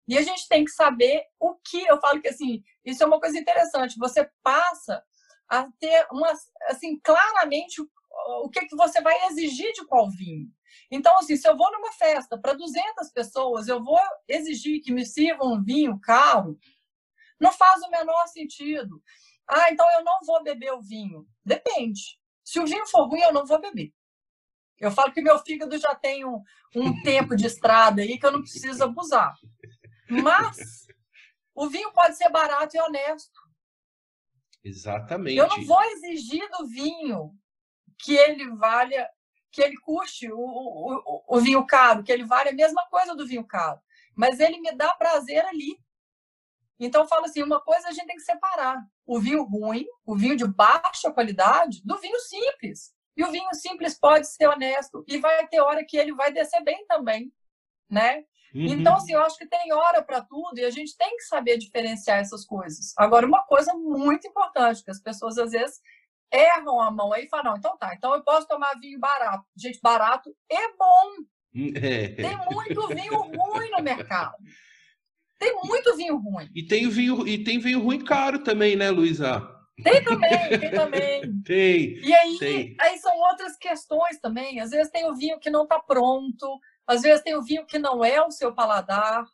E a gente tem que saber o que, eu falo que assim, isso é uma coisa interessante, você passa a ter uma, assim, claramente o, que, que você vai exigir de qual vinho. Então, assim, se eu vou numa festa para 200 pessoas, eu vou exigir que me sirvam um vinho caro, não faz o menor sentido. Ah, então eu não vou beber o vinho. Depende. Se o vinho for ruim, eu não vou beber. Eu falo que meu fígado já tem um, um tempo de estrada aí que eu não preciso abusar. Mas o vinho pode ser barato e honesto. Exatamente. Eu não vou exigir do vinho que ele valha que ele custe o, o, o vinho caro, que ele vale a mesma coisa do vinho caro. Mas ele me dá prazer ali. Então, eu falo assim: uma coisa a gente tem que separar. O vinho ruim, o vinho de baixa qualidade, do vinho simples. E o vinho simples pode ser honesto e vai ter hora que ele vai descer bem também, né? Uhum. Então, assim, eu acho que tem hora para tudo e a gente tem que saber diferenciar essas coisas. Agora, uma coisa muito importante que as pessoas às vezes erram a mão aí e falam, não, então tá, então eu posso tomar vinho barato. Gente, barato é bom. É. Tem muito vinho ruim no mercado. Tem muito vinho ruim. E tem vinho, e tem vinho ruim caro também, né, Luísa? Tem também, tem também. tem. E aí, tem. aí são outras questões também. Às vezes tem o vinho que não está pronto, às vezes tem o vinho que não é o seu paladar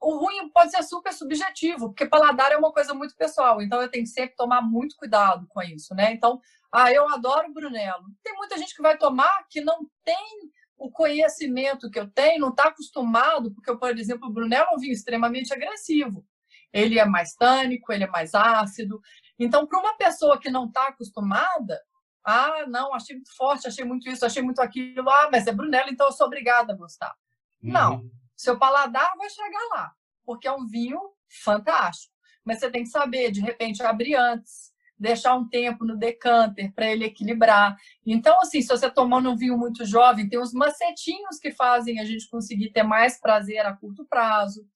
o ruim pode ser super subjetivo, porque paladar é uma coisa muito pessoal, então eu tenho que sempre tomar muito cuidado com isso, né? Então, ah, eu adoro Brunello. Tem muita gente que vai tomar que não tem o conhecimento que eu tenho, não está acostumado, porque, por exemplo, o Brunello é um vinho extremamente agressivo. Ele é mais tânico, ele é mais ácido. Então, para uma pessoa que não está acostumada, ah, não, achei muito forte, achei muito isso, achei muito aquilo, ah, mas é Brunello, então eu sou obrigada a gostar. Uhum. Não, seu paladar vai chegar lá, porque é um vinho fantástico. Mas você tem que saber, de repente, abrir antes, deixar um tempo no decanter para ele equilibrar. Então, assim, se você tomando um vinho muito jovem, tem uns macetinhos que fazem a gente conseguir ter mais prazer a curto prazo.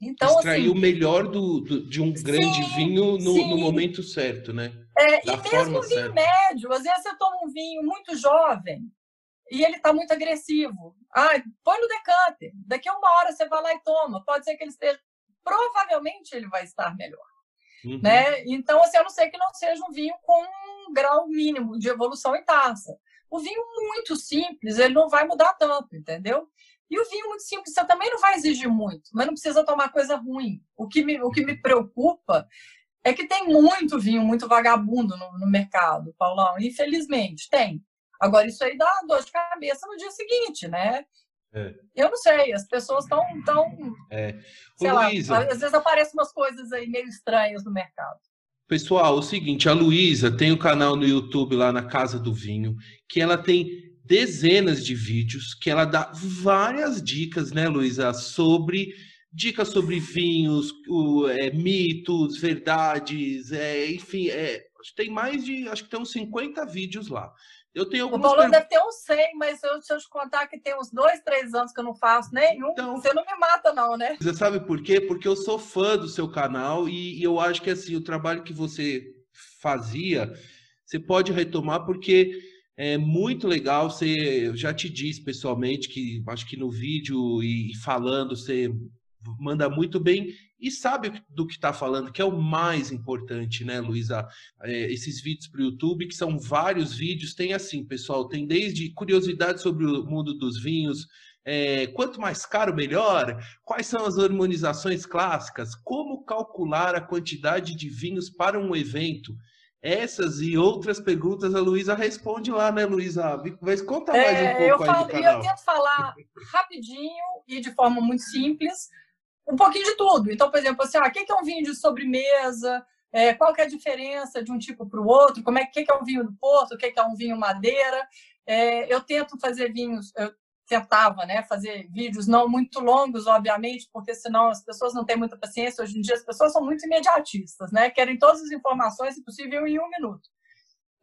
Então, Extrair assim, o melhor do, do, de um grande sim, vinho no, no, momento certo, né? É, e mesmo vinho certa. médio, às vezes você toma um vinho muito jovem, e ele está muito agressivo. Ah, põe no decanter. Daqui a uma hora você vai lá e toma. Pode ser que ele esteja. Provavelmente ele vai estar melhor. Uhum. Né? Então, assim, eu não sei que não seja um vinho com um grau mínimo de evolução em taça. O vinho muito simples, ele não vai mudar tanto, entendeu? E o vinho muito simples, você também não vai exigir muito, mas não precisa tomar coisa ruim. O que me, o que me preocupa é que tem muito vinho, muito vagabundo no, no mercado, Paulão. Infelizmente, tem. Agora, isso aí dá dor de cabeça no dia seguinte, né? É. Eu não sei, as pessoas estão. Tão, é. sei lá, às vezes aparecem umas coisas aí meio estranhas no mercado. Pessoal, é o seguinte, a Luísa tem um canal no YouTube lá na Casa do Vinho, que ela tem dezenas de vídeos, que ela dá várias dicas, né, Luísa, sobre dicas sobre vinhos, o, é, mitos, verdades, é, enfim, é, tem mais de, acho que tem uns 50 vídeos lá. Eu tenho algumas. O Paulo deve ter uns 100, mas eu, se eu te contar que tem uns dois, três anos que eu não faço nenhum, então, você não me mata, não, né? Você sabe por quê? Porque eu sou fã do seu canal e, e eu acho que assim, o trabalho que você fazia, você pode retomar, porque é muito legal. Você eu já te disse pessoalmente que acho que no vídeo e falando você manda muito bem e sabe do que está falando, que é o mais importante, né, Luísa? É, esses vídeos para o YouTube, que são vários vídeos, tem assim, pessoal, tem desde curiosidade sobre o mundo dos vinhos, é, quanto mais caro, melhor? Quais são as harmonizações clássicas? Como calcular a quantidade de vinhos para um evento? Essas e outras perguntas a Luísa responde lá, né, Luísa? Mas conta mais um é, pouco eu aí falo, do canal. Eu tento falar rapidinho e de forma muito simples, um pouquinho de tudo. Então, por exemplo, assim, ah, o que é um vinho de sobremesa? É, qual que é a diferença de um tipo para o outro? Como é que, que é um vinho do Porto? O que é um vinho madeira? É, eu tento fazer vinhos, eu tentava, né, fazer vídeos não muito longos, obviamente, porque senão as pessoas não têm muita paciência. Hoje em dia as pessoas são muito imediatistas, né? Querem todas as informações, se possível, em um minuto.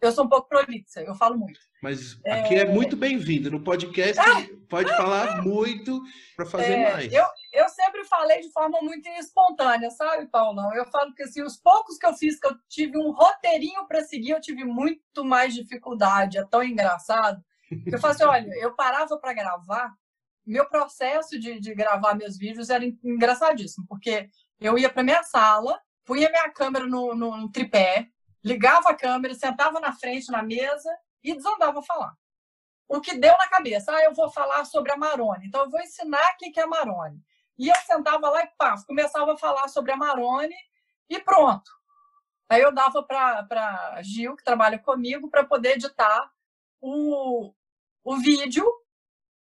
Eu sou um pouco prolixa, eu falo muito. Mas aqui é, é muito bem-vindo. No podcast ah! pode falar muito para fazer é, mais. Eu, eu sempre falei de forma muito espontânea, sabe, Paulão? Eu falo que assim, os poucos que eu fiz, que eu tive um roteirinho para seguir, eu tive muito mais dificuldade. É tão engraçado. Eu falo assim, olha, eu parava para gravar, meu processo de, de gravar meus vídeos era engraçadíssimo, porque eu ia para minha sala, punha minha câmera no, no, no tripé, ligava a câmera, sentava na frente na mesa e desandava a falar. O que deu na cabeça, ah, eu vou falar sobre a Marone, então eu vou ensinar o que é a Marone. E eu sentava lá e pá, começava a falar sobre a Marone e pronto. Aí eu dava para Gil, que trabalha comigo, para poder editar o, o vídeo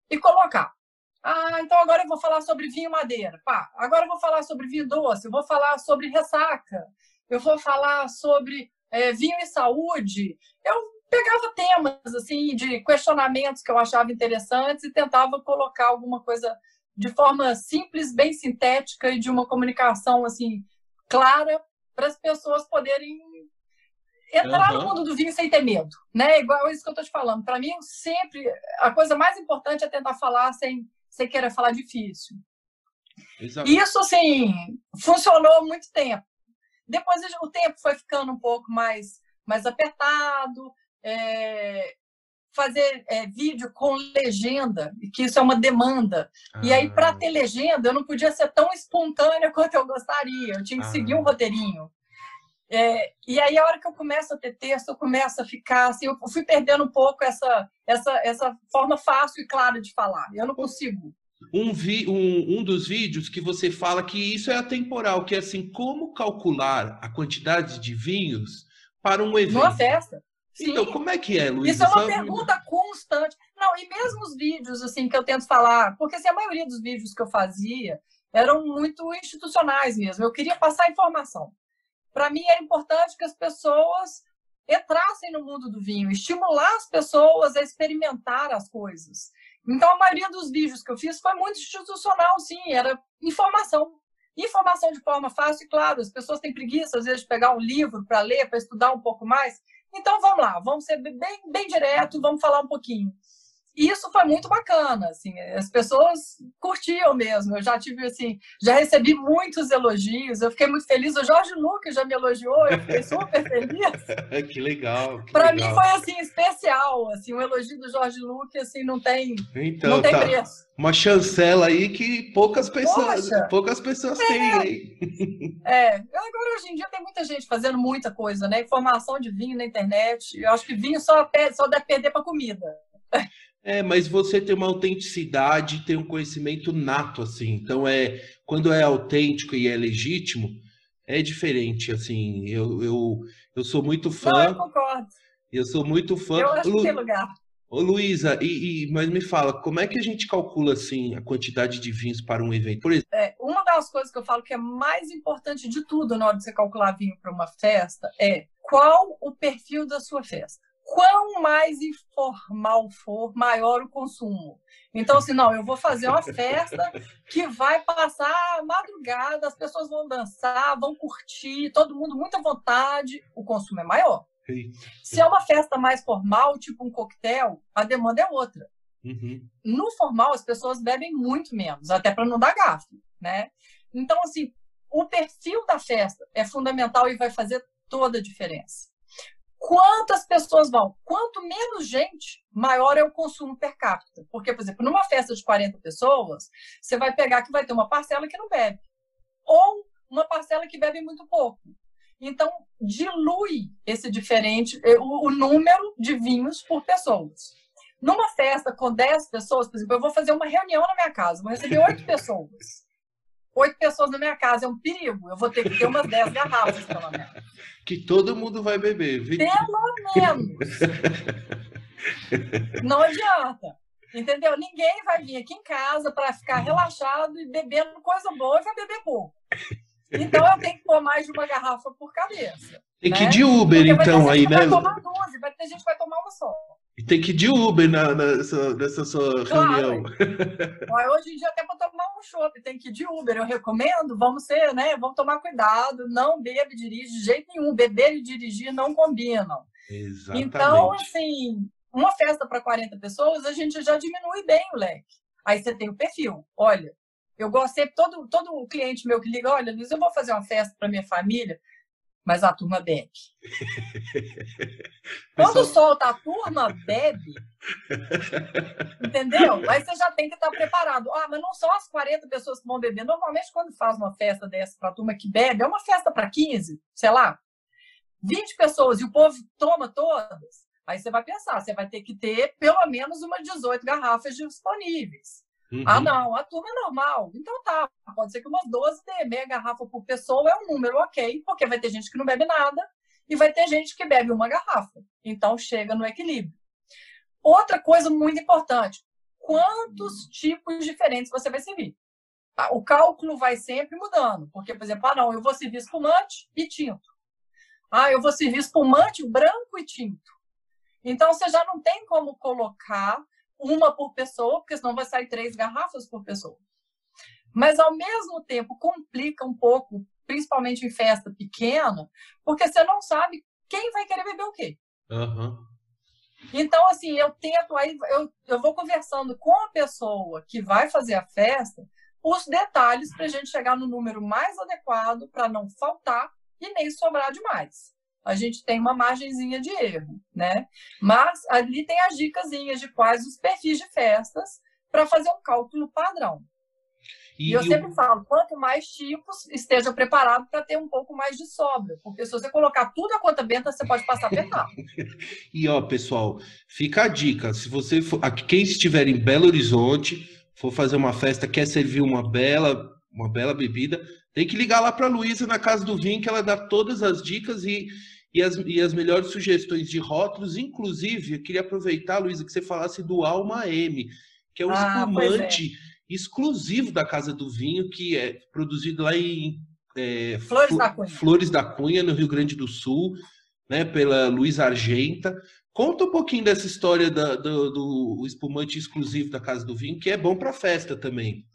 e colocar. Ah, então agora eu vou falar sobre vinho madeira. Pá, agora eu vou falar sobre vinho doce, eu vou falar sobre ressaca, eu vou falar sobre é, vinho e saúde. Eu pegava temas assim de questionamentos que eu achava interessantes e tentava colocar alguma coisa de forma simples, bem sintética e de uma comunicação assim clara para as pessoas poderem entrar uhum. no mundo do vinho sem ter medo, né? Igual isso que eu estou te falando. Para mim, sempre a coisa mais importante é tentar falar sem, sem querer falar difícil. Exato. Isso, assim, funcionou muito tempo. Depois o tempo foi ficando um pouco mais, mais apertado. É, fazer é, vídeo com legenda, que isso é uma demanda. Ah. E aí, para ah. ter legenda, eu não podia ser tão espontânea quanto eu gostaria. Eu tinha que ah. seguir um roteirinho. É, e aí, a hora que eu começo a ter texto, eu começo a ficar assim, eu fui perdendo um pouco essa, essa, essa forma fácil e clara de falar. Eu não consigo. Um, vi, um, um dos vídeos que você fala que isso é atemporal, que é assim, como calcular a quantidade de vinhos para um evento. Numa festa. Sim. Então, como é que é, Luiz? Isso é uma pergunta constante. Não, e mesmo os vídeos assim que eu tento falar, porque assim, a maioria dos vídeos que eu fazia eram muito institucionais mesmo. Eu queria passar informação para mim é importante que as pessoas entrassem no mundo do vinho, estimular as pessoas a experimentar as coisas. Então, a maioria dos vídeos que eu fiz foi muito institucional, sim, era informação. Informação de forma fácil e claro, as pessoas têm preguiça, às vezes, de pegar um livro para ler, para estudar um pouco mais. Então, vamos lá, vamos ser bem, bem direto, vamos falar um pouquinho. E isso foi muito bacana, assim, as pessoas curtiam mesmo. Eu já tive, assim, já recebi muitos elogios, eu fiquei muito feliz. O Jorge Lucas já me elogiou, eu fiquei super feliz. que legal. Para mim foi, assim, especial, assim, o elogio do Jorge Lucas, assim, não tem, então, não tem tá. preço. Uma chancela aí que poucas pessoas, Poxa, poucas pessoas é, têm aí. É, agora hoje em dia tem muita gente fazendo muita coisa, né? Informação de vinho na internet. Eu acho que vinho só, só deve perder para comida. É, mas você tem uma autenticidade, tem um conhecimento nato, assim. Então, é quando é autêntico e é legítimo, é diferente, assim. Eu, eu, eu sou muito fã. Não, eu concordo. Eu sou muito fã. Eu acho Lu... que tem lugar. Ô, Luísa, e, e, mas me fala, como é que a gente calcula, assim, a quantidade de vinhos para um evento? Por exemplo... É, uma das coisas que eu falo que é mais importante de tudo na hora de você calcular vinho para uma festa é qual o perfil da sua festa quão mais informal for, maior o consumo. Então, assim, não, eu vou fazer uma festa que vai passar a madrugada, as pessoas vão dançar, vão curtir, todo mundo muita vontade, o consumo é maior. Se é uma festa mais formal, tipo um coquetel, a demanda é outra. Uhum. No formal, as pessoas bebem muito menos, até para não dar gasto, né? Então, assim, o perfil da festa é fundamental e vai fazer toda a diferença quantas pessoas vão. Quanto menos gente, maior é o consumo per capita. Porque, por exemplo, numa festa de 40 pessoas, você vai pegar que vai ter uma parcela que não bebe. Ou uma parcela que bebe muito pouco. Então, dilui esse diferente, eh, o, o número de vinhos por pessoas. Numa festa com 10 pessoas, por exemplo, eu vou fazer uma reunião na minha casa, vou receber 8 pessoas oito pessoas na minha casa, é um perigo. Eu vou ter que ter umas dez garrafas, pelo menos. Que todo mundo vai beber, viu? Pelo menos. Não adianta. Entendeu? Ninguém vai vir aqui em casa para ficar relaxado e bebendo coisa boa e vai beber pouco. Então eu tenho que pôr mais de uma garrafa por cabeça. Tem que ir né? de Uber, Porque então, aí, né? Vai tomar 12, vai ter gente que vai tomar uma só. E tem que ir de Uber na, nessa, nessa sua claro. reunião. Hoje em dia, até para tomar um chopp, tem que ir de Uber. Eu recomendo, vamos ser, né? Vamos tomar cuidado, não bebe e dirige de jeito nenhum. Beber e dirigir não combinam. Exatamente. Então, assim, uma festa para 40 pessoas, a gente já diminui bem o leque. Aí você tem o perfil. Olha, eu gosto sempre, todo, todo cliente meu que liga, olha, Luiz, eu vou fazer uma festa para minha família mas a turma bebe. Quando solta a turma, bebe. Entendeu? Aí você já tem que estar preparado. Ah, mas não são as 40 pessoas que vão beber. Normalmente, quando faz uma festa dessa para a turma que bebe, é uma festa para 15, sei lá, 20 pessoas e o povo toma todas. Aí você vai pensar, você vai ter que ter pelo menos umas 18 garrafas disponíveis. Uhum. Ah, não, a turma é normal. Então tá, pode ser que umas 12 dê meia garrafa por pessoa, é um número ok, porque vai ter gente que não bebe nada e vai ter gente que bebe uma garrafa. Então chega no equilíbrio. Outra coisa muito importante: quantos tipos diferentes você vai servir? Ah, o cálculo vai sempre mudando, porque, por exemplo, ah, não, eu vou servir espumante e tinto. Ah, eu vou servir espumante branco e tinto. Então, você já não tem como colocar uma por pessoa, porque senão vai sair três garrafas por pessoa. Mas, ao mesmo tempo, complica um pouco, principalmente em festa pequena, porque você não sabe quem vai querer beber o quê. Uhum. Então, assim, eu tento, aí eu, eu vou conversando com a pessoa que vai fazer a festa, os detalhes para a gente chegar no número mais adequado, para não faltar e nem sobrar demais a gente tem uma margenzinha de erro, né? Mas ali tem as dicasinhas de quais os perfis de festas para fazer um cálculo padrão. E, e eu sempre falo, quanto mais tipos, esteja preparado para ter um pouco mais de sobra. Porque se você colocar tudo a conta benta, você pode passar apertado. e ó, pessoal, fica a dica. Se você for, quem estiver em Belo Horizonte, for fazer uma festa, quer servir uma bela, uma bela bebida, tem que ligar lá para a Luísa na Casa do Vinho, que ela dá todas as dicas e e as, e as melhores sugestões de rótulos. Inclusive, eu queria aproveitar, Luísa, que você falasse do Alma M, que é um ah, espumante é. exclusivo da Casa do Vinho, que é produzido lá em é, Flores, da Cunha. Flores da Cunha, no Rio Grande do Sul, né, pela Luiz Argenta. Conta um pouquinho dessa história da, do, do espumante exclusivo da Casa do Vinho, que é bom para festa também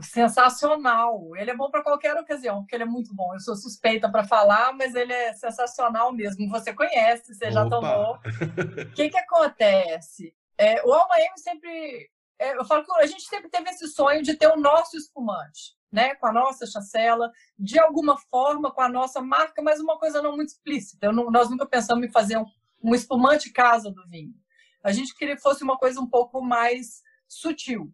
sensacional. Ele é bom para qualquer ocasião, porque ele é muito bom. Eu sou suspeita para falar, mas ele é sensacional mesmo. Você conhece, você Opa. já tomou. O que, que acontece? É, o Alma M sempre. É, eu falo que a gente sempre teve esse sonho de ter o nosso espumante, né? Com a nossa chancela, de alguma forma, com a nossa marca, mas uma coisa não muito explícita. Não, nós nunca pensamos em fazer um, um espumante casa do vinho. A gente queria que fosse uma coisa um pouco mais sutil.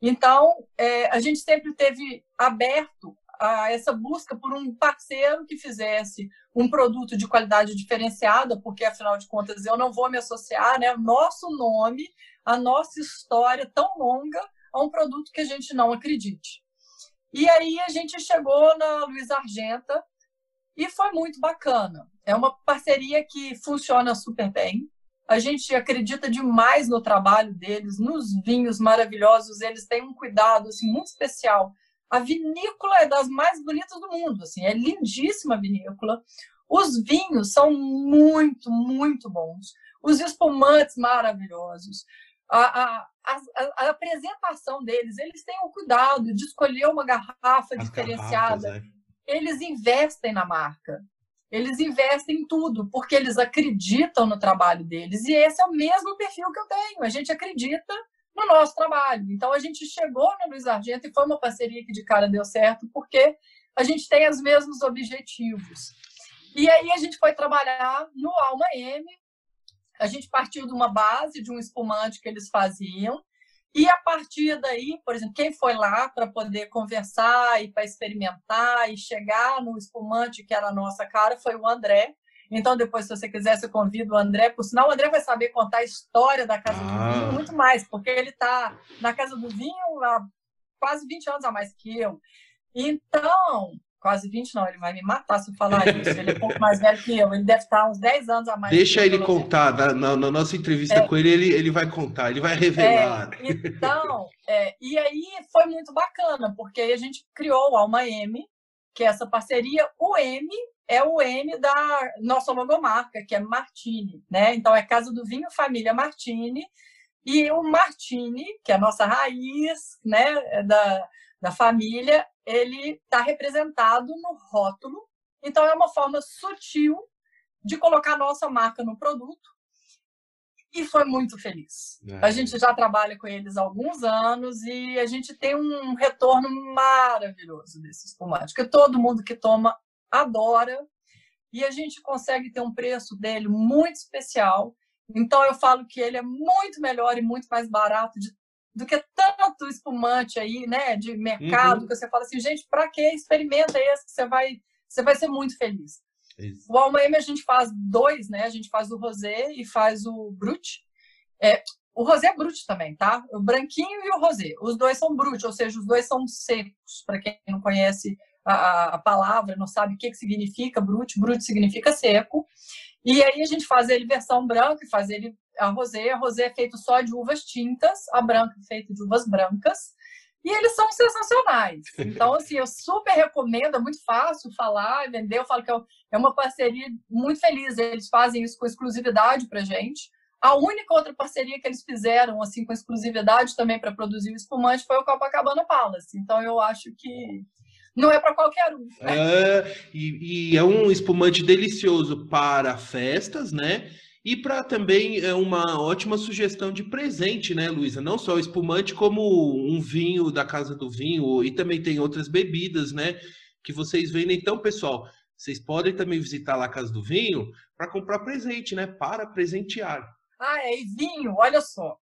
Então, é, a gente sempre teve aberto a essa busca por um parceiro que fizesse um produto de qualidade diferenciada, porque afinal de contas eu não vou me associar, né, nosso nome, a nossa história tão longa a um produto que a gente não acredite. E aí a gente chegou na Luiz Argenta e foi muito bacana. É uma parceria que funciona super bem. A gente acredita demais no trabalho deles, nos vinhos maravilhosos. Eles têm um cuidado assim, muito especial. A vinícola é das mais bonitas do mundo, assim, é lindíssima a vinícola. Os vinhos são muito, muito bons. Os espumantes maravilhosos. A, a, a, a apresentação deles, eles têm o cuidado de escolher uma garrafa As diferenciada. É. Eles investem na marca. Eles investem em tudo, porque eles acreditam no trabalho deles. E esse é o mesmo perfil que eu tenho. A gente acredita no nosso trabalho. Então, a gente chegou no Luiz Argento e foi uma parceria que de cara deu certo, porque a gente tem os mesmos objetivos. E aí, a gente foi trabalhar no Alma M. A gente partiu de uma base, de um espumante que eles faziam, e a partir daí, por exemplo, quem foi lá para poder conversar e para experimentar e chegar no espumante que era a nossa cara foi o André. Então, depois, se você quiser, você convida o André. Por sinal, o André vai saber contar a história da Casa ah. do Vinho muito mais, porque ele está na Casa do Vinho há quase 20 anos a mais que eu. Então, quase 20 não, ele vai me matar se eu falar isso. Ele é um pouco mais velho que eu, ele deve estar uns 10 anos a mais. Deixa ele contar, na, na, na, nossa entrevista é, com ele, ele, ele vai contar, ele vai revelar. É, então, é, e aí foi muito bacana, porque aí a gente criou o Alma M, que é essa parceria. O M é o M da nossa logomarca, que é Martini, né? Então é Casa do Vinho Família Martini. E o Martini, que é a nossa raiz, né, da, da família, ele está representado no rótulo. Então, é uma forma sutil de colocar a nossa marca no produto. E foi muito feliz. É. A gente já trabalha com eles há alguns anos e a gente tem um retorno maravilhoso desse espumante, que todo mundo que toma adora. E a gente consegue ter um preço dele muito especial. Então, eu falo que ele é muito melhor e muito mais barato de do que tanto espumante aí, né, de mercado, uhum. que você fala assim, gente, para que experimenta esse que você vai, você vai ser muito feliz. Isso. O Alma a gente faz dois, né? A gente faz o rosé e faz o brut. É, o rosé é brut também, tá? O branquinho e o rosé. Os dois são brut, ou seja, os dois são secos. Para quem não conhece a, a, palavra, não sabe o que, que significa brut, brut significa seco. E aí a gente faz ele versão branca, faz ele a rosé. A rosé é feito só de uvas tintas, a branca é feita de uvas brancas. E eles são sensacionais. Então, assim, eu super recomendo, é muito fácil falar e vender. Eu falo que é, é uma parceria muito feliz. Eles fazem isso com exclusividade para gente. A única outra parceria que eles fizeram, assim, com exclusividade também para produzir o espumante foi o Copacabana Palace. Então, eu acho que não é para qualquer um. É, e, e é um espumante delicioso para festas, né? E para também é uma ótima sugestão de presente, né, Luísa? Não só o espumante, como um vinho da Casa do Vinho, e também tem outras bebidas, né, que vocês vendem. Então, pessoal, vocês podem também visitar lá a Casa do Vinho para comprar presente, né, para presentear. Ah, é, e vinho, olha só.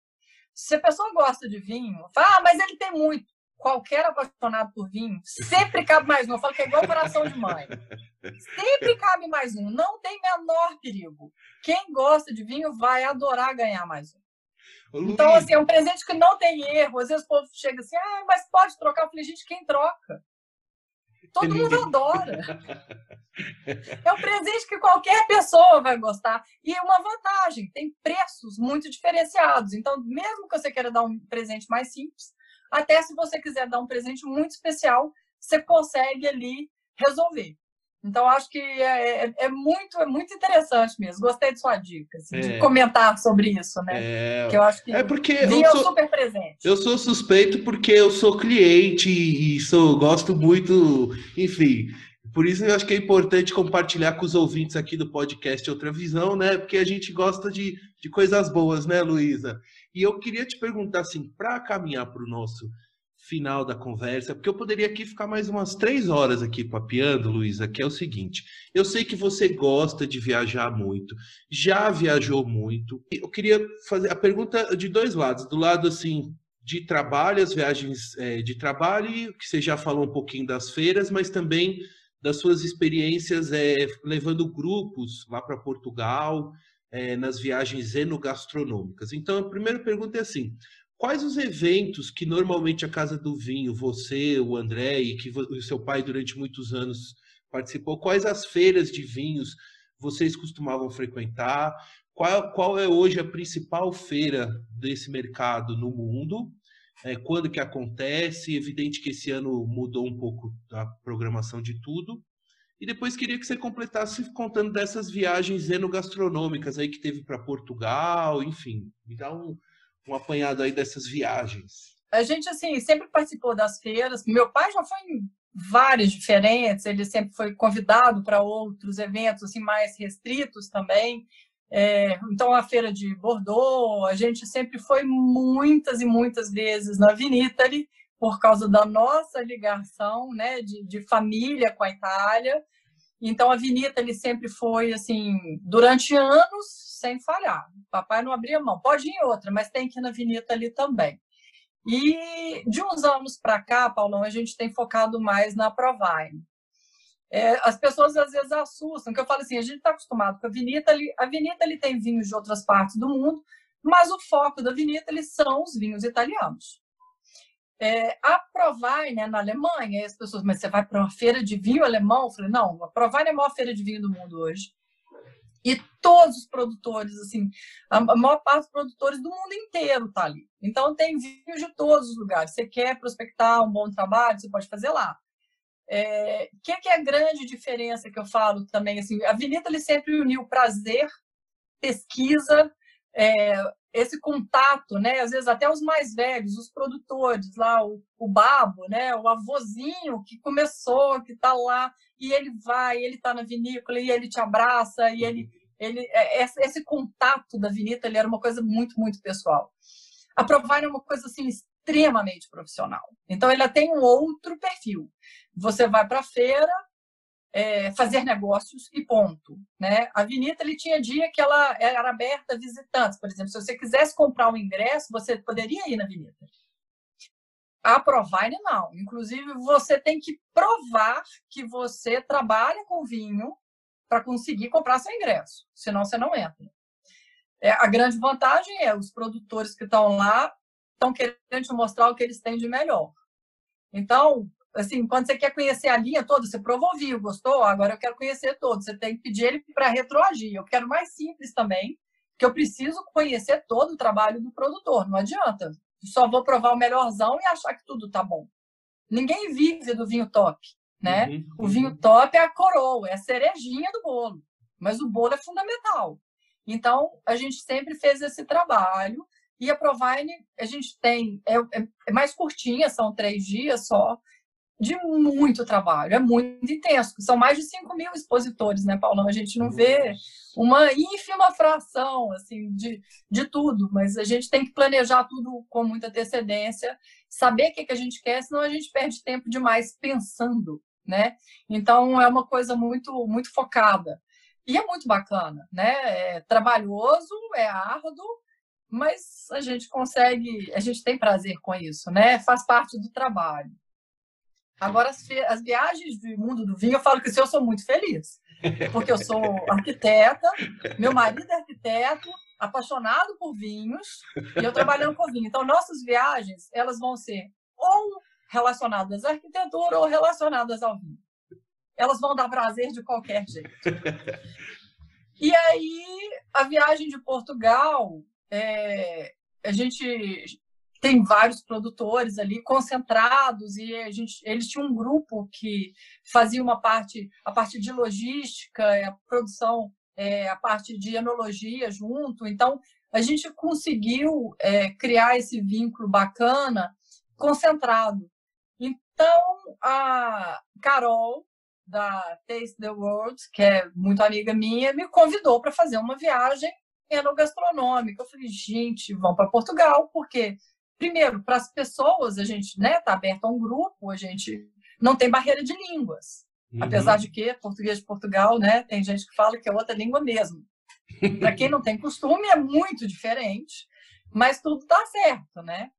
Se a pessoa gosta de vinho, fala, ah, mas ele tem muito qualquer apaixonado por vinho, sempre cabe mais. Eu falo que é igual coração de mãe. Sempre cabe mais um. Não tem menor perigo. Quem gosta de vinho vai adorar ganhar mais um. Então, assim, é um presente que não tem erro. Às vezes o povo chega assim, ah, mas pode trocar. Eu falei, gente, quem troca? Todo mundo adora. É um presente que qualquer pessoa vai gostar. E é uma vantagem, tem preços muito diferenciados. Então, mesmo que você queira dar um presente mais simples, até se você quiser dar um presente muito especial, você consegue ali resolver. Então, acho que é, é, é, muito, é muito interessante mesmo. Gostei de sua dica, assim, é. de comentar sobre isso, né? É, que eu acho que é porque eu sou, super presente. Eu sou suspeito porque eu sou cliente e sou, gosto muito, enfim. Por isso eu acho que é importante compartilhar com os ouvintes aqui do podcast Outra Visão, né? Porque a gente gosta de, de coisas boas, né, Luísa? E eu queria te perguntar, assim, para caminhar para o nosso final da conversa, porque eu poderia aqui ficar mais umas três horas aqui papeando, Luísa, que é o seguinte: eu sei que você gosta de viajar muito, já viajou muito. Eu queria fazer a pergunta de dois lados, do lado assim de trabalho, as viagens é, de trabalho, que você já falou um pouquinho das feiras, mas também das suas experiências é, levando grupos lá para Portugal, é, nas viagens enogastronômicas. Então, a primeira pergunta é assim: quais os eventos que normalmente a Casa do Vinho, você, o André e que o seu pai durante muitos anos participou, quais as feiras de vinhos vocês costumavam frequentar? Qual, qual é hoje a principal feira desse mercado no mundo? É, quando que acontece? Evidente que esse ano mudou um pouco a programação de tudo. E depois queria que você completasse contando dessas viagens enogastronômicas aí que teve para Portugal, enfim, me dá um, um apanhado aí dessas viagens. A gente, assim, sempre participou das feiras. Meu pai já foi em vários diferentes, ele sempre foi convidado para outros eventos assim mais restritos também. É, então, a feira de Bordeaux, a gente sempre foi muitas e muitas vezes na Vinitali, por causa da nossa ligação né, de, de família com a Itália. Então, a Vinita ele sempre foi, assim, durante anos, sem falhar. Papai não abria mão. Pode ir em outra, mas tem que ir na Vinita ali também. E de uns anos para cá, Paulão, a gente tem focado mais na Provine. É, as pessoas às vezes assustam, que eu falo assim, a gente está acostumado com a Vinita, ali, a Vinita ele tem vinhos de outras partes do mundo, mas o foco da Vinita eles são os vinhos italianos. É, a Provine é na Alemanha, as pessoas, mas você vai para uma feira de vinho alemão? Eu falei, não, a é a maior feira de vinho do mundo hoje. E todos os produtores, assim, a maior parte dos produtores do mundo inteiro tá ali. Então tem vinhos de todos os lugares. Você quer prospectar um bom trabalho, você pode fazer lá. O é, que, que, é a grande diferença que eu falo também? Assim, a Vinita ele sempre uniu prazer, pesquisa, é, esse contato, né? Às vezes até os mais velhos, os produtores lá, o, o babo, né? O avozinho que começou, que está lá e ele vai, ele está na vinícola e ele te abraça e ele, ele é, esse contato da vinita ele era uma coisa muito muito pessoal. A Provine é uma coisa assim extremamente profissional. Então ela tem um outro perfil. Você vai para a feira, é, fazer negócios e ponto. Né? A Vinita ele tinha dia que ela era aberta a visitantes. Por exemplo, se você quisesse comprar um ingresso, você poderia ir na Vinita. A Provine não. Inclusive, você tem que provar que você trabalha com vinho para conseguir comprar seu ingresso. Senão, você não entra. É, a grande vantagem é os produtores que estão lá estão querendo te mostrar o que eles têm de melhor. Então, assim, quando você quer conhecer a linha toda, você provou vinho, gostou? Agora eu quero conhecer todo. Você tem que pedir ele para retroagir. Eu quero mais simples também, que eu preciso conhecer todo o trabalho do produtor. Não adianta. Só vou provar o melhorzão e achar que tudo tá bom. Ninguém vive do vinho top, né? Uhum, o vinho uhum. top é a coroa, é a cerejinha do bolo. Mas o bolo é fundamental. Então, a gente sempre fez esse trabalho. E a Provine, a gente tem, é, é, é mais curtinha, são três dias só, de muito trabalho, é muito intenso. São mais de 5 mil expositores, né, Paulão? A gente não vê uma ínfima fração assim de, de tudo, mas a gente tem que planejar tudo com muita antecedência, saber o que, que a gente quer, senão a gente perde tempo demais pensando, né? Então é uma coisa muito, muito focada. E é muito bacana, né? É trabalhoso, é árduo, mas a gente consegue, a gente tem prazer com isso, né? Faz parte do trabalho. Agora, as, as viagens do mundo do vinho, eu falo que assim, eu sou muito feliz. Porque eu sou arquiteta, meu marido é arquiteto, apaixonado por vinhos, e eu trabalhando com vinho. Então, nossas viagens, elas vão ser ou relacionadas à arquitetura ou relacionadas ao vinho. Elas vão dar prazer de qualquer jeito. E aí, a viagem de Portugal, é, a gente tem vários produtores ali concentrados e a gente, eles tinham um grupo que fazia uma parte, a parte de logística, a produção, é, a parte de enologia junto. Então, a gente conseguiu é, criar esse vínculo bacana, concentrado. Então, a Carol, da Taste the World, que é muito amiga minha, me convidou para fazer uma viagem enogastronômica. Eu falei, gente, vamos para Portugal, porque primeiro, para as pessoas, a gente está né, tá aberto a um grupo, a gente não tem barreira de línguas. Uhum. Apesar de que português de Portugal, né, tem gente que fala que é outra língua mesmo. para quem não tem costume, é muito diferente, mas tudo está certo, né?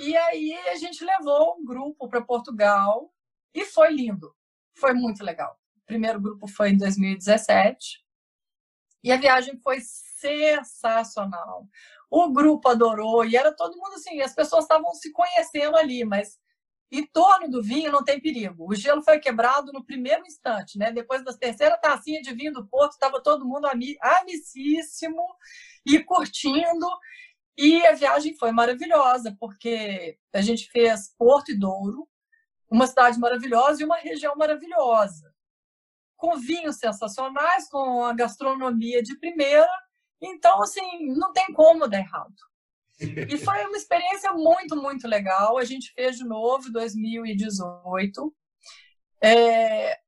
E aí a gente levou um grupo para Portugal e foi lindo. Foi muito legal. O primeiro grupo foi em 2017 e a viagem foi sensacional. O grupo adorou e era todo mundo assim, as pessoas estavam se conhecendo ali, mas em torno do vinho não tem perigo. O gelo foi quebrado no primeiro instante, né? Depois da terceira tacinha de vinho do Porto, estava todo mundo amicíssimo e curtindo. E a viagem foi maravilhosa, porque a gente fez Porto e Douro, uma cidade maravilhosa e uma região maravilhosa, com vinhos sensacionais, com a gastronomia de primeira então, assim, não tem como dar errado. E foi uma experiência muito, muito legal. A gente fez de novo em 2018. É,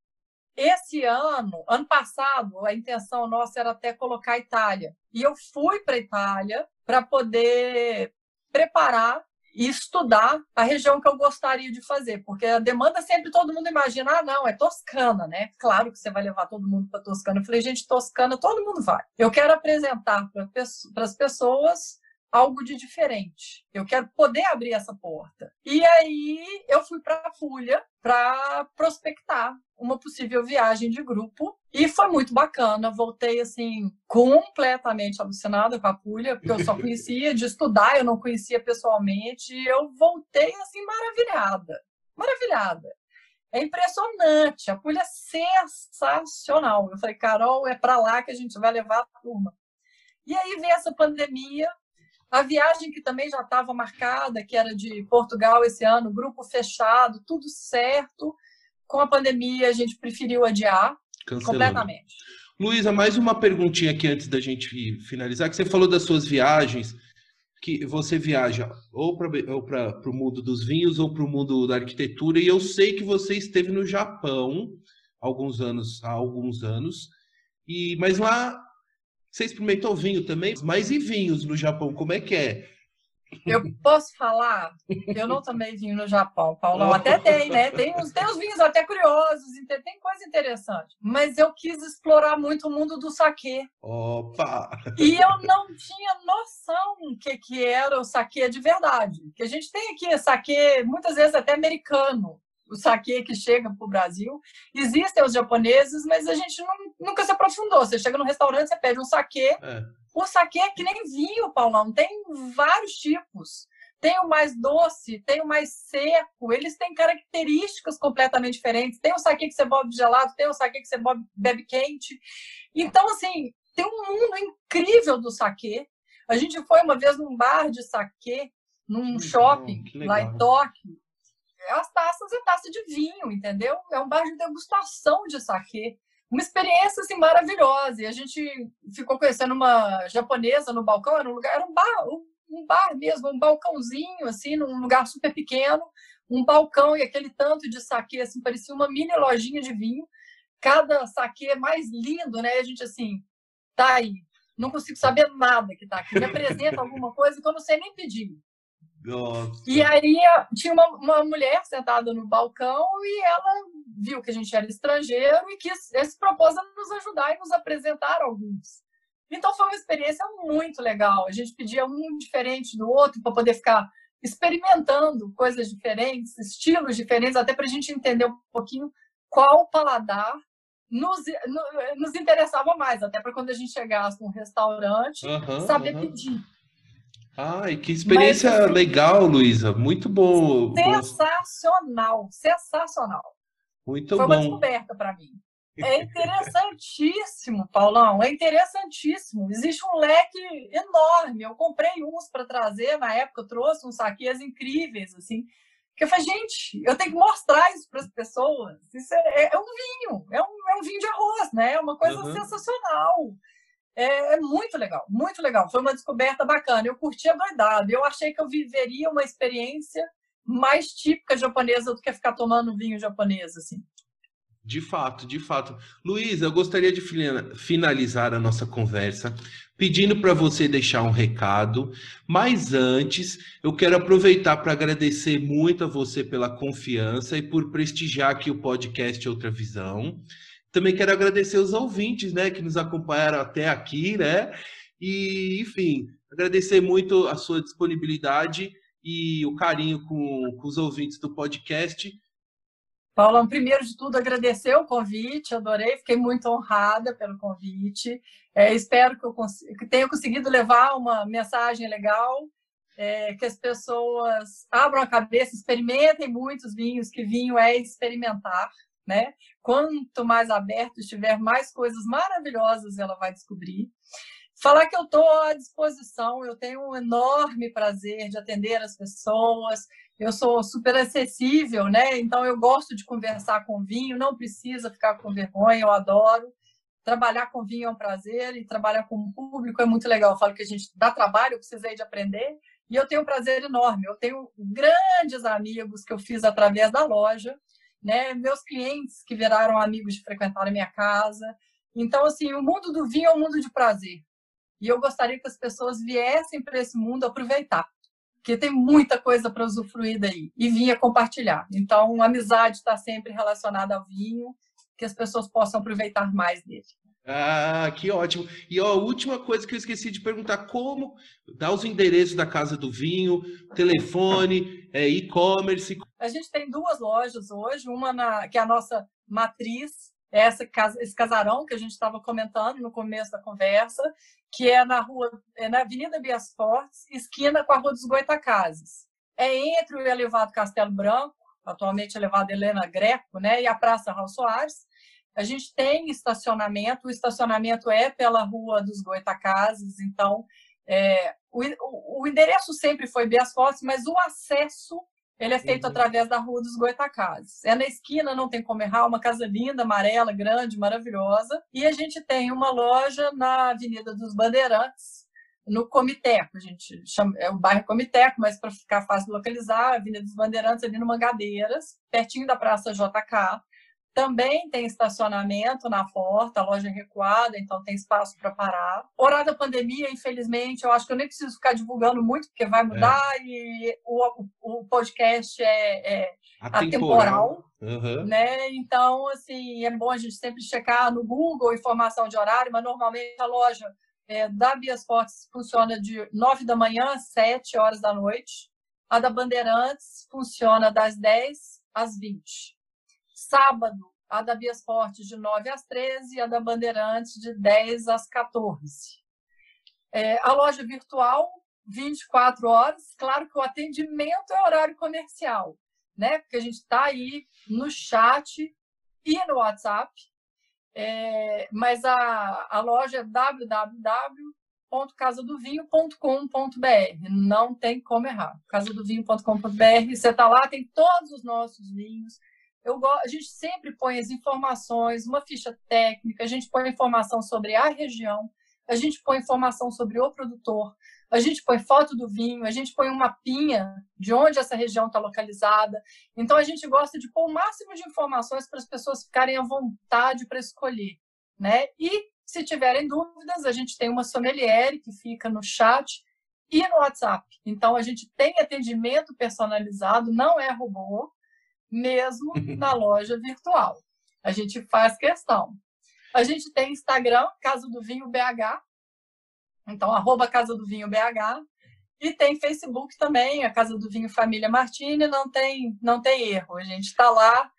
esse ano, ano passado, a intenção nossa era até colocar a Itália. E eu fui para a Itália para poder preparar e estudar a região que eu gostaria de fazer, porque a demanda sempre todo mundo imagina, ah, não, é Toscana, né? Claro que você vai levar todo mundo para Toscana. Eu falei, gente, Toscana, todo mundo vai. Eu quero apresentar para as pessoas algo de diferente. Eu quero poder abrir essa porta. E aí eu fui para a Puglia para prospectar uma possível viagem de grupo e foi muito bacana. Voltei assim completamente alucinada com a Puglia, porque eu só conhecia de estudar, eu não conhecia pessoalmente. E eu voltei assim maravilhada, maravilhada. É impressionante, a Puglia é sensacional. Eu falei, Carol, é para lá que a gente vai levar a turma. E aí veio essa pandemia, a viagem que também já estava marcada, que era de Portugal esse ano, grupo fechado, tudo certo. Com a pandemia, a gente preferiu adiar Cancelando. completamente. Luísa, mais uma perguntinha aqui antes da gente finalizar, que você falou das suas viagens, que você viaja ou para o mundo dos vinhos ou para o mundo da arquitetura, e eu sei que você esteve no Japão alguns anos, há alguns anos, e mas lá você experimentou vinho também? Mas e vinhos no Japão, como é que é? Eu posso falar, eu não tomei vinho no Japão, Paulão. Até tem, né? Tem uns, tem uns vinhos até curiosos, tem coisa interessante. Mas eu quis explorar muito o mundo do saquê. Opa! E eu não tinha noção o que, que era o saquê de verdade. Que a gente tem aqui saquê, muitas vezes até americano o saque que chega para o Brasil. Existem os japoneses, mas a gente não, nunca se aprofundou. Você chega no restaurante, você pede um saque. É. O saque é que nem vinho, Paulão. Tem vários tipos. Tem o mais doce, tem o mais seco. Eles têm características completamente diferentes. Tem o saque que você bebe gelado, tem o saque que você bebe quente. Então, assim, tem um mundo incrível do saque. A gente foi uma vez num bar de saque, num shopping lá em Tóquio as taças é taça de vinho, entendeu? É um bar de degustação de saquê. Uma experiência assim, maravilhosa. E a gente ficou conhecendo uma japonesa no balcão, era um lugar, era um bar, um bar mesmo, um balcãozinho, assim, num lugar super pequeno, um balcão e aquele tanto de saquê, assim, parecia uma mini lojinha de vinho. Cada saquê mais lindo, né? A gente assim, tá aí. Não consigo saber nada que tá aqui. Me apresenta alguma coisa que eu não sei nem pedir. Nossa. E aí tinha uma, uma mulher sentada no balcão e ela viu que a gente era estrangeiro e quis se propôs a nos ajudar e nos apresentar alguns. Então foi uma experiência muito legal. A gente pedia um diferente do outro para poder ficar experimentando coisas diferentes, estilos diferentes, até para a gente entender um pouquinho qual paladar nos, nos interessava mais, até para quando a gente chegasse num restaurante, uhum, saber uhum. pedir. Ai, que experiência Mas, assim, legal, Luísa. Muito bom. Sensacional, sensacional. Muito Foi bom. Foi uma descoberta para mim. É interessantíssimo, Paulão, é interessantíssimo. Existe um leque enorme. Eu comprei uns para trazer, na época eu trouxe uns saqueiros incríveis, assim. Que eu falei, gente, eu tenho que mostrar isso para as pessoas. Isso é, é, um vinho, é um, é um vinho de arroz, né? É uma coisa uhum. sensacional. É, é, muito legal, muito legal. Foi uma descoberta bacana. Eu curti a doidado. Eu achei que eu viveria uma experiência mais típica japonesa do que ficar tomando vinho japonês, assim. De fato, de fato. Luísa, eu gostaria de finalizar a nossa conversa pedindo para você deixar um recado, mas antes eu quero aproveitar para agradecer muito a você pela confiança e por prestigiar aqui o podcast Outra Visão. Também quero agradecer os ouvintes, né, que nos acompanharam até aqui, né? E, enfim, agradecer muito a sua disponibilidade e o carinho com, com os ouvintes do podcast. Paula, primeiro de tudo, agradecer o convite, adorei, fiquei muito honrada pelo convite. É, espero que eu que tenha conseguido levar uma mensagem legal, é, que as pessoas abram a cabeça, experimentem muitos vinhos, que vinho é experimentar né? Quanto mais aberto estiver, mais coisas maravilhosas ela vai descobrir. Falar que eu estou à disposição, eu tenho um enorme prazer de atender as pessoas, eu sou super acessível, né? Então eu gosto de conversar com vinho, não precisa ficar com vergonha, eu adoro. Trabalhar com vinho é um prazer e trabalhar com o público é muito legal. Eu falo que a gente dá trabalho, eu precisei de aprender e eu tenho um prazer enorme. Eu tenho grandes amigos que eu fiz através da loja né? Meus clientes que viraram amigos de frequentar a minha casa. Então, assim, o mundo do vinho é um mundo de prazer. E eu gostaria que as pessoas viessem para esse mundo aproveitar, porque tem muita coisa para usufruir daí e vinha compartilhar. Então, a amizade está sempre relacionada ao vinho, que as pessoas possam aproveitar mais dele. Ah, que ótimo. E ó, a última coisa que eu esqueci de perguntar, como dar os endereços da Casa do Vinho, telefone, é, e-commerce. A gente tem duas lojas hoje, uma na, que é a nossa matriz, é essa, esse casarão que a gente estava comentando no começo da conversa, que é na rua, é na Avenida Bias Fortes, esquina com a Rua dos Goitacazes. É entre o elevado Castelo Branco, atualmente elevado Helena Greco, né, e a Praça Raul Soares, a gente tem estacionamento, o estacionamento é pela Rua dos Goitacazes, então é, o, o, endereço sempre foi Bias Fortes, mas o acesso ele é feito uhum. através da Rua dos Goitacazes. É na esquina, não tem como errar, uma casa linda, amarela, grande, maravilhosa. E a gente tem uma loja na Avenida dos Bandeirantes, no Comiteco. A gente chama, é o bairro Comiteco, mas para ficar fácil de localizar, Avenida dos Bandeirantes, ali no Mangadeiras, pertinho da Praça JK. Também tem estacionamento na porta, a loja é recuada, então tem espaço para parar. Horário da pandemia, infelizmente, eu acho que eu nem preciso ficar divulgando muito, porque vai mudar é. e o, o podcast é, é atemporal. Uhum. Né? Então, assim, é bom a gente sempre checar no Google informação de horário, mas normalmente a loja é, da Bias Fortes funciona de 9 da manhã às 7 horas da noite. A da Bandeirantes funciona das 10 às 20. Sábado, a da Bias de 9 às 13 e a da Bandeirantes de 10 às 14. É, a loja virtual, 24 horas. Claro que o atendimento é horário comercial, né? Porque a gente está aí no chat e no WhatsApp. É, mas a, a loja é www.casadovinho.com.br. Não tem como errar. Casadovinho.com.br. Você está lá, tem todos os nossos vinhos eu, a gente sempre põe as informações, uma ficha técnica, a gente põe informação sobre a região, a gente põe informação sobre o produtor, a gente põe foto do vinho, a gente põe um mapinha de onde essa região está localizada. Então, a gente gosta de pôr o máximo de informações para as pessoas ficarem à vontade para escolher. Né? E, se tiverem dúvidas, a gente tem uma sommelier que fica no chat e no WhatsApp. Então, a gente tem atendimento personalizado, não é robô mesmo na loja virtual. A gente faz questão. A gente tem Instagram, Casa do Vinho BH, então arroba Casa do Vinho BH, e tem Facebook também, a Casa do Vinho Família Martini, não tem, não tem erro. A gente está lá,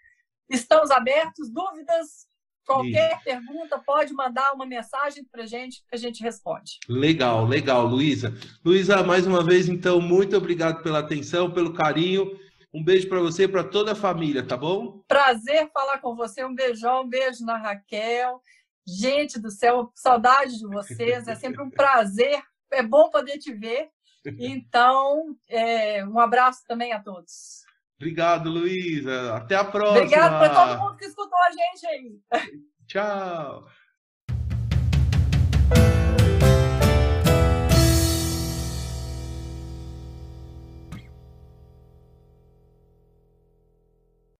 estamos abertos, dúvidas, qualquer Isso. pergunta, pode mandar uma mensagem para a gente que a gente responde. Legal, legal, Luísa. Luísa, mais uma vez, então, muito obrigado pela atenção, pelo carinho. Um beijo para você e para toda a família, tá bom? Prazer falar com você. Um beijão, um beijo na Raquel. Gente do céu, saudade de vocês. É sempre um prazer. É bom poder te ver. Então, é, um abraço também a todos. Obrigado, Luísa. Até a próxima. Obrigado para todo mundo que escutou a gente aí. Tchau.